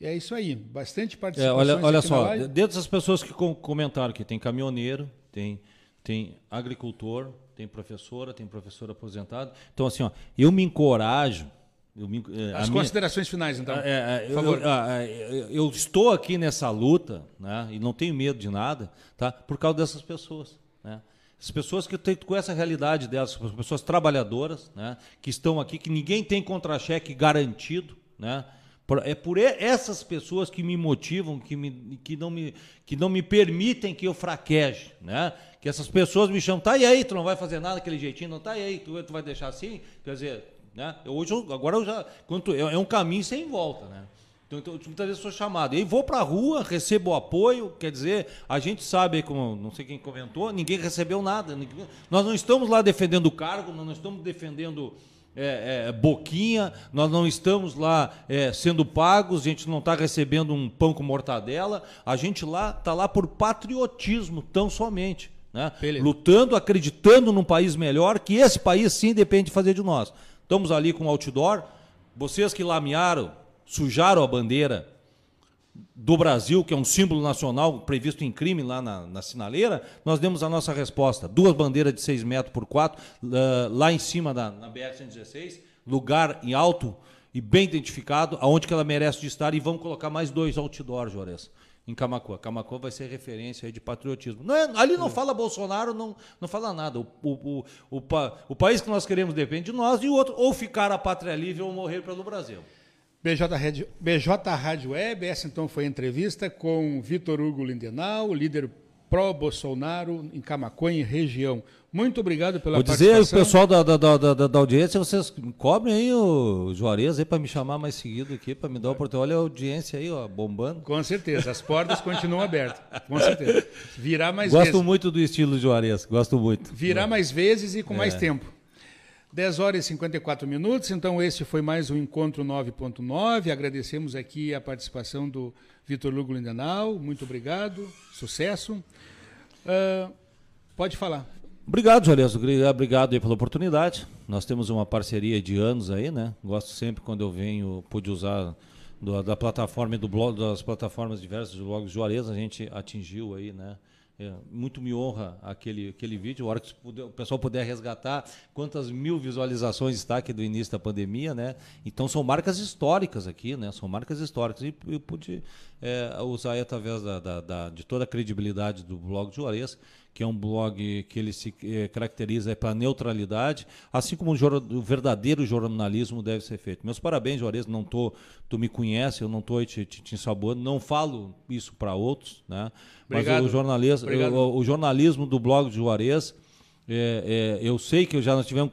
É isso aí, bastante participação. É, olha olha só, dentro das pessoas que comentaram que tem caminhoneiro, tem, tem agricultor, tem professora, tem professor aposentado. Então, assim, ó, eu me encorajo eu, é, As considerações minha, finais, então. É, é, por favor. Eu, eu, eu, estou aqui nessa luta, né, e não tenho medo de nada, tá, por causa dessas pessoas. Né? As pessoas que têm com essa realidade delas, pessoas trabalhadoras, né, que estão aqui, que ninguém tem contra-cheque garantido, né? É por essas pessoas que me motivam, que, me, que, não me, que não me permitem que eu fraqueje, né? Que essas pessoas me chamam, tá e aí, tu não vai fazer nada daquele jeitinho, não tá e aí, tu, tu vai deixar assim? Quer dizer, né? Eu, hoje, agora eu já. Quanto, é, é um caminho sem volta. Né? Então, então muitas vezes sou chamado. E aí vou para a rua, recebo apoio, quer dizer, a gente sabe, como não sei quem comentou, ninguém recebeu nada. Ninguém, nós não estamos lá defendendo o cargo, nós não estamos defendendo é, é, boquinha, nós não estamos lá é, sendo pagos, a gente não está recebendo um pão com mortadela, a gente lá está lá por patriotismo, tão somente. Né? Lutando, acreditando num país melhor, que esse país sim depende de fazer de nós. Estamos ali com o outdoor. Vocês que lamearam, sujaram a bandeira do Brasil, que é um símbolo nacional previsto em crime lá na, na sinaleira, nós demos a nossa resposta. Duas bandeiras de 6 metros por 4, uh, lá em cima da, na BR-116, lugar em alto e bem identificado, aonde que ela merece de estar, e vamos colocar mais dois outdoors, Juarez em Camacuã. Camacuã vai ser referência de patriotismo. Não é, ali não fala Bolsonaro, não, não fala nada. O, o, o, o, o país que nós queremos depende de nós e o outro, ou ficar a pátria livre ou morrer pelo Brasil. BJ Rádio, BJ Rádio Web, essa então foi a entrevista com Vitor Hugo Lindenau, líder pró-Bolsonaro em Camacuã e região. Muito obrigado pela Vou dizer o pessoal da, da, da, da, da audiência, vocês cobrem aí o Juarez aí para me chamar mais seguido aqui, para me dar o oportunidade. Olha a audiência aí, ó, bombando. Com certeza, as portas continuam abertas. Com certeza. Virá mais gosto vezes. Gosto muito do estilo Juarez, gosto muito. Virá mais vezes e com é. mais tempo. 10 horas e 54 minutos, então esse foi mais um Encontro 9.9. Agradecemos aqui a participação do Vitor Lugo Lindenau. Muito obrigado, sucesso. Uh, pode falar. Obrigado, Juarez. Obrigado pela oportunidade. Nós temos uma parceria de anos aí, né? Gosto sempre quando eu venho, pude usar do, da plataforma e do blog, das plataformas diversas do blog Juarez, a gente atingiu aí, né? É, muito me honra aquele, aquele vídeo, a hora que o pessoal puder resgatar quantas mil visualizações está aqui do início da pandemia, né? Então são marcas históricas aqui, né? São marcas históricas. E eu pude é, usar aí através da, da, da, de toda a credibilidade do blog de Juarez que é um blog que ele se eh, caracteriza pela neutralidade, assim como o, o, verdadeiro jornalismo deve ser feito. Meus parabéns, Juarez, não tô, tu me conhece, eu não estou te, te, te ensaboando, não falo isso para outros, né? Obrigado. Mas o, jornalismo, o, o, jornalismo do blog de Juarez é, é, eu sei que já nós tivemos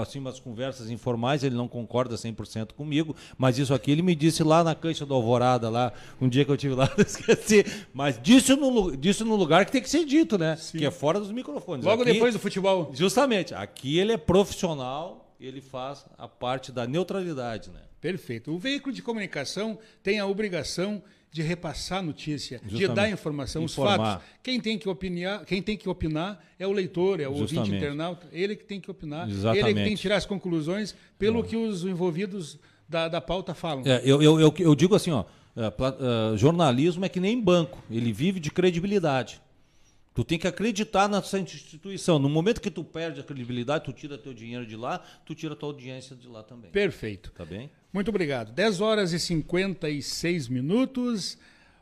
assim, umas conversas informais, ele não concorda 100% comigo, mas isso aqui ele me disse lá na cancha do Alvorada, lá, um dia que eu tive lá, esqueci. Mas disse no, disse no lugar que tem que ser dito, né? Sim. Que é fora dos microfones. Logo aqui, depois do futebol. Justamente. Aqui ele é profissional, ele faz a parte da neutralidade, né? Perfeito. O veículo de comunicação tem a obrigação de repassar a notícia, Justamente. de dar informação, Informar. os fatos. Quem tem que opinar, quem tem que opinar é o leitor, é o Justamente. ouvinte internauta, ele que tem que opinar, Exatamente. ele que tem que tirar as conclusões pelo que os envolvidos da, da pauta falam. É, eu, eu, eu, eu, digo assim, ó, uh, jornalismo é que nem banco, ele vive de credibilidade. Tu tem que acreditar nessa instituição. No momento que tu perde a credibilidade, tu tira teu dinheiro de lá, tu tira tua audiência de lá também. Perfeito. Tá bem? Muito obrigado. 10 horas e 56 minutos.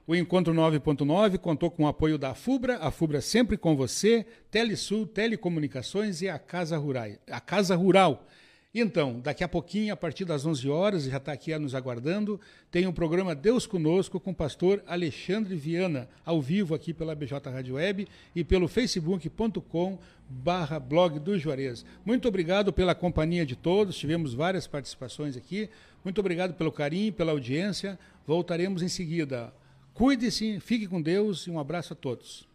O Encontro 9.9 contou com o apoio da FUBRA, a FUBRA sempre com você, Telesul, Telecomunicações e a Casa Rural. A Casa Rural então, daqui a pouquinho, a partir das 11 horas, já está aqui nos aguardando, tem o um programa Deus Conosco com o pastor Alexandre Viana, ao vivo aqui pela BJ Rádio Web e pelo facebook.com barra blog do Juarez. Muito obrigado pela companhia de todos, tivemos várias participações aqui. Muito obrigado pelo carinho, pela audiência. Voltaremos em seguida. Cuide-se, fique com Deus e um abraço a todos.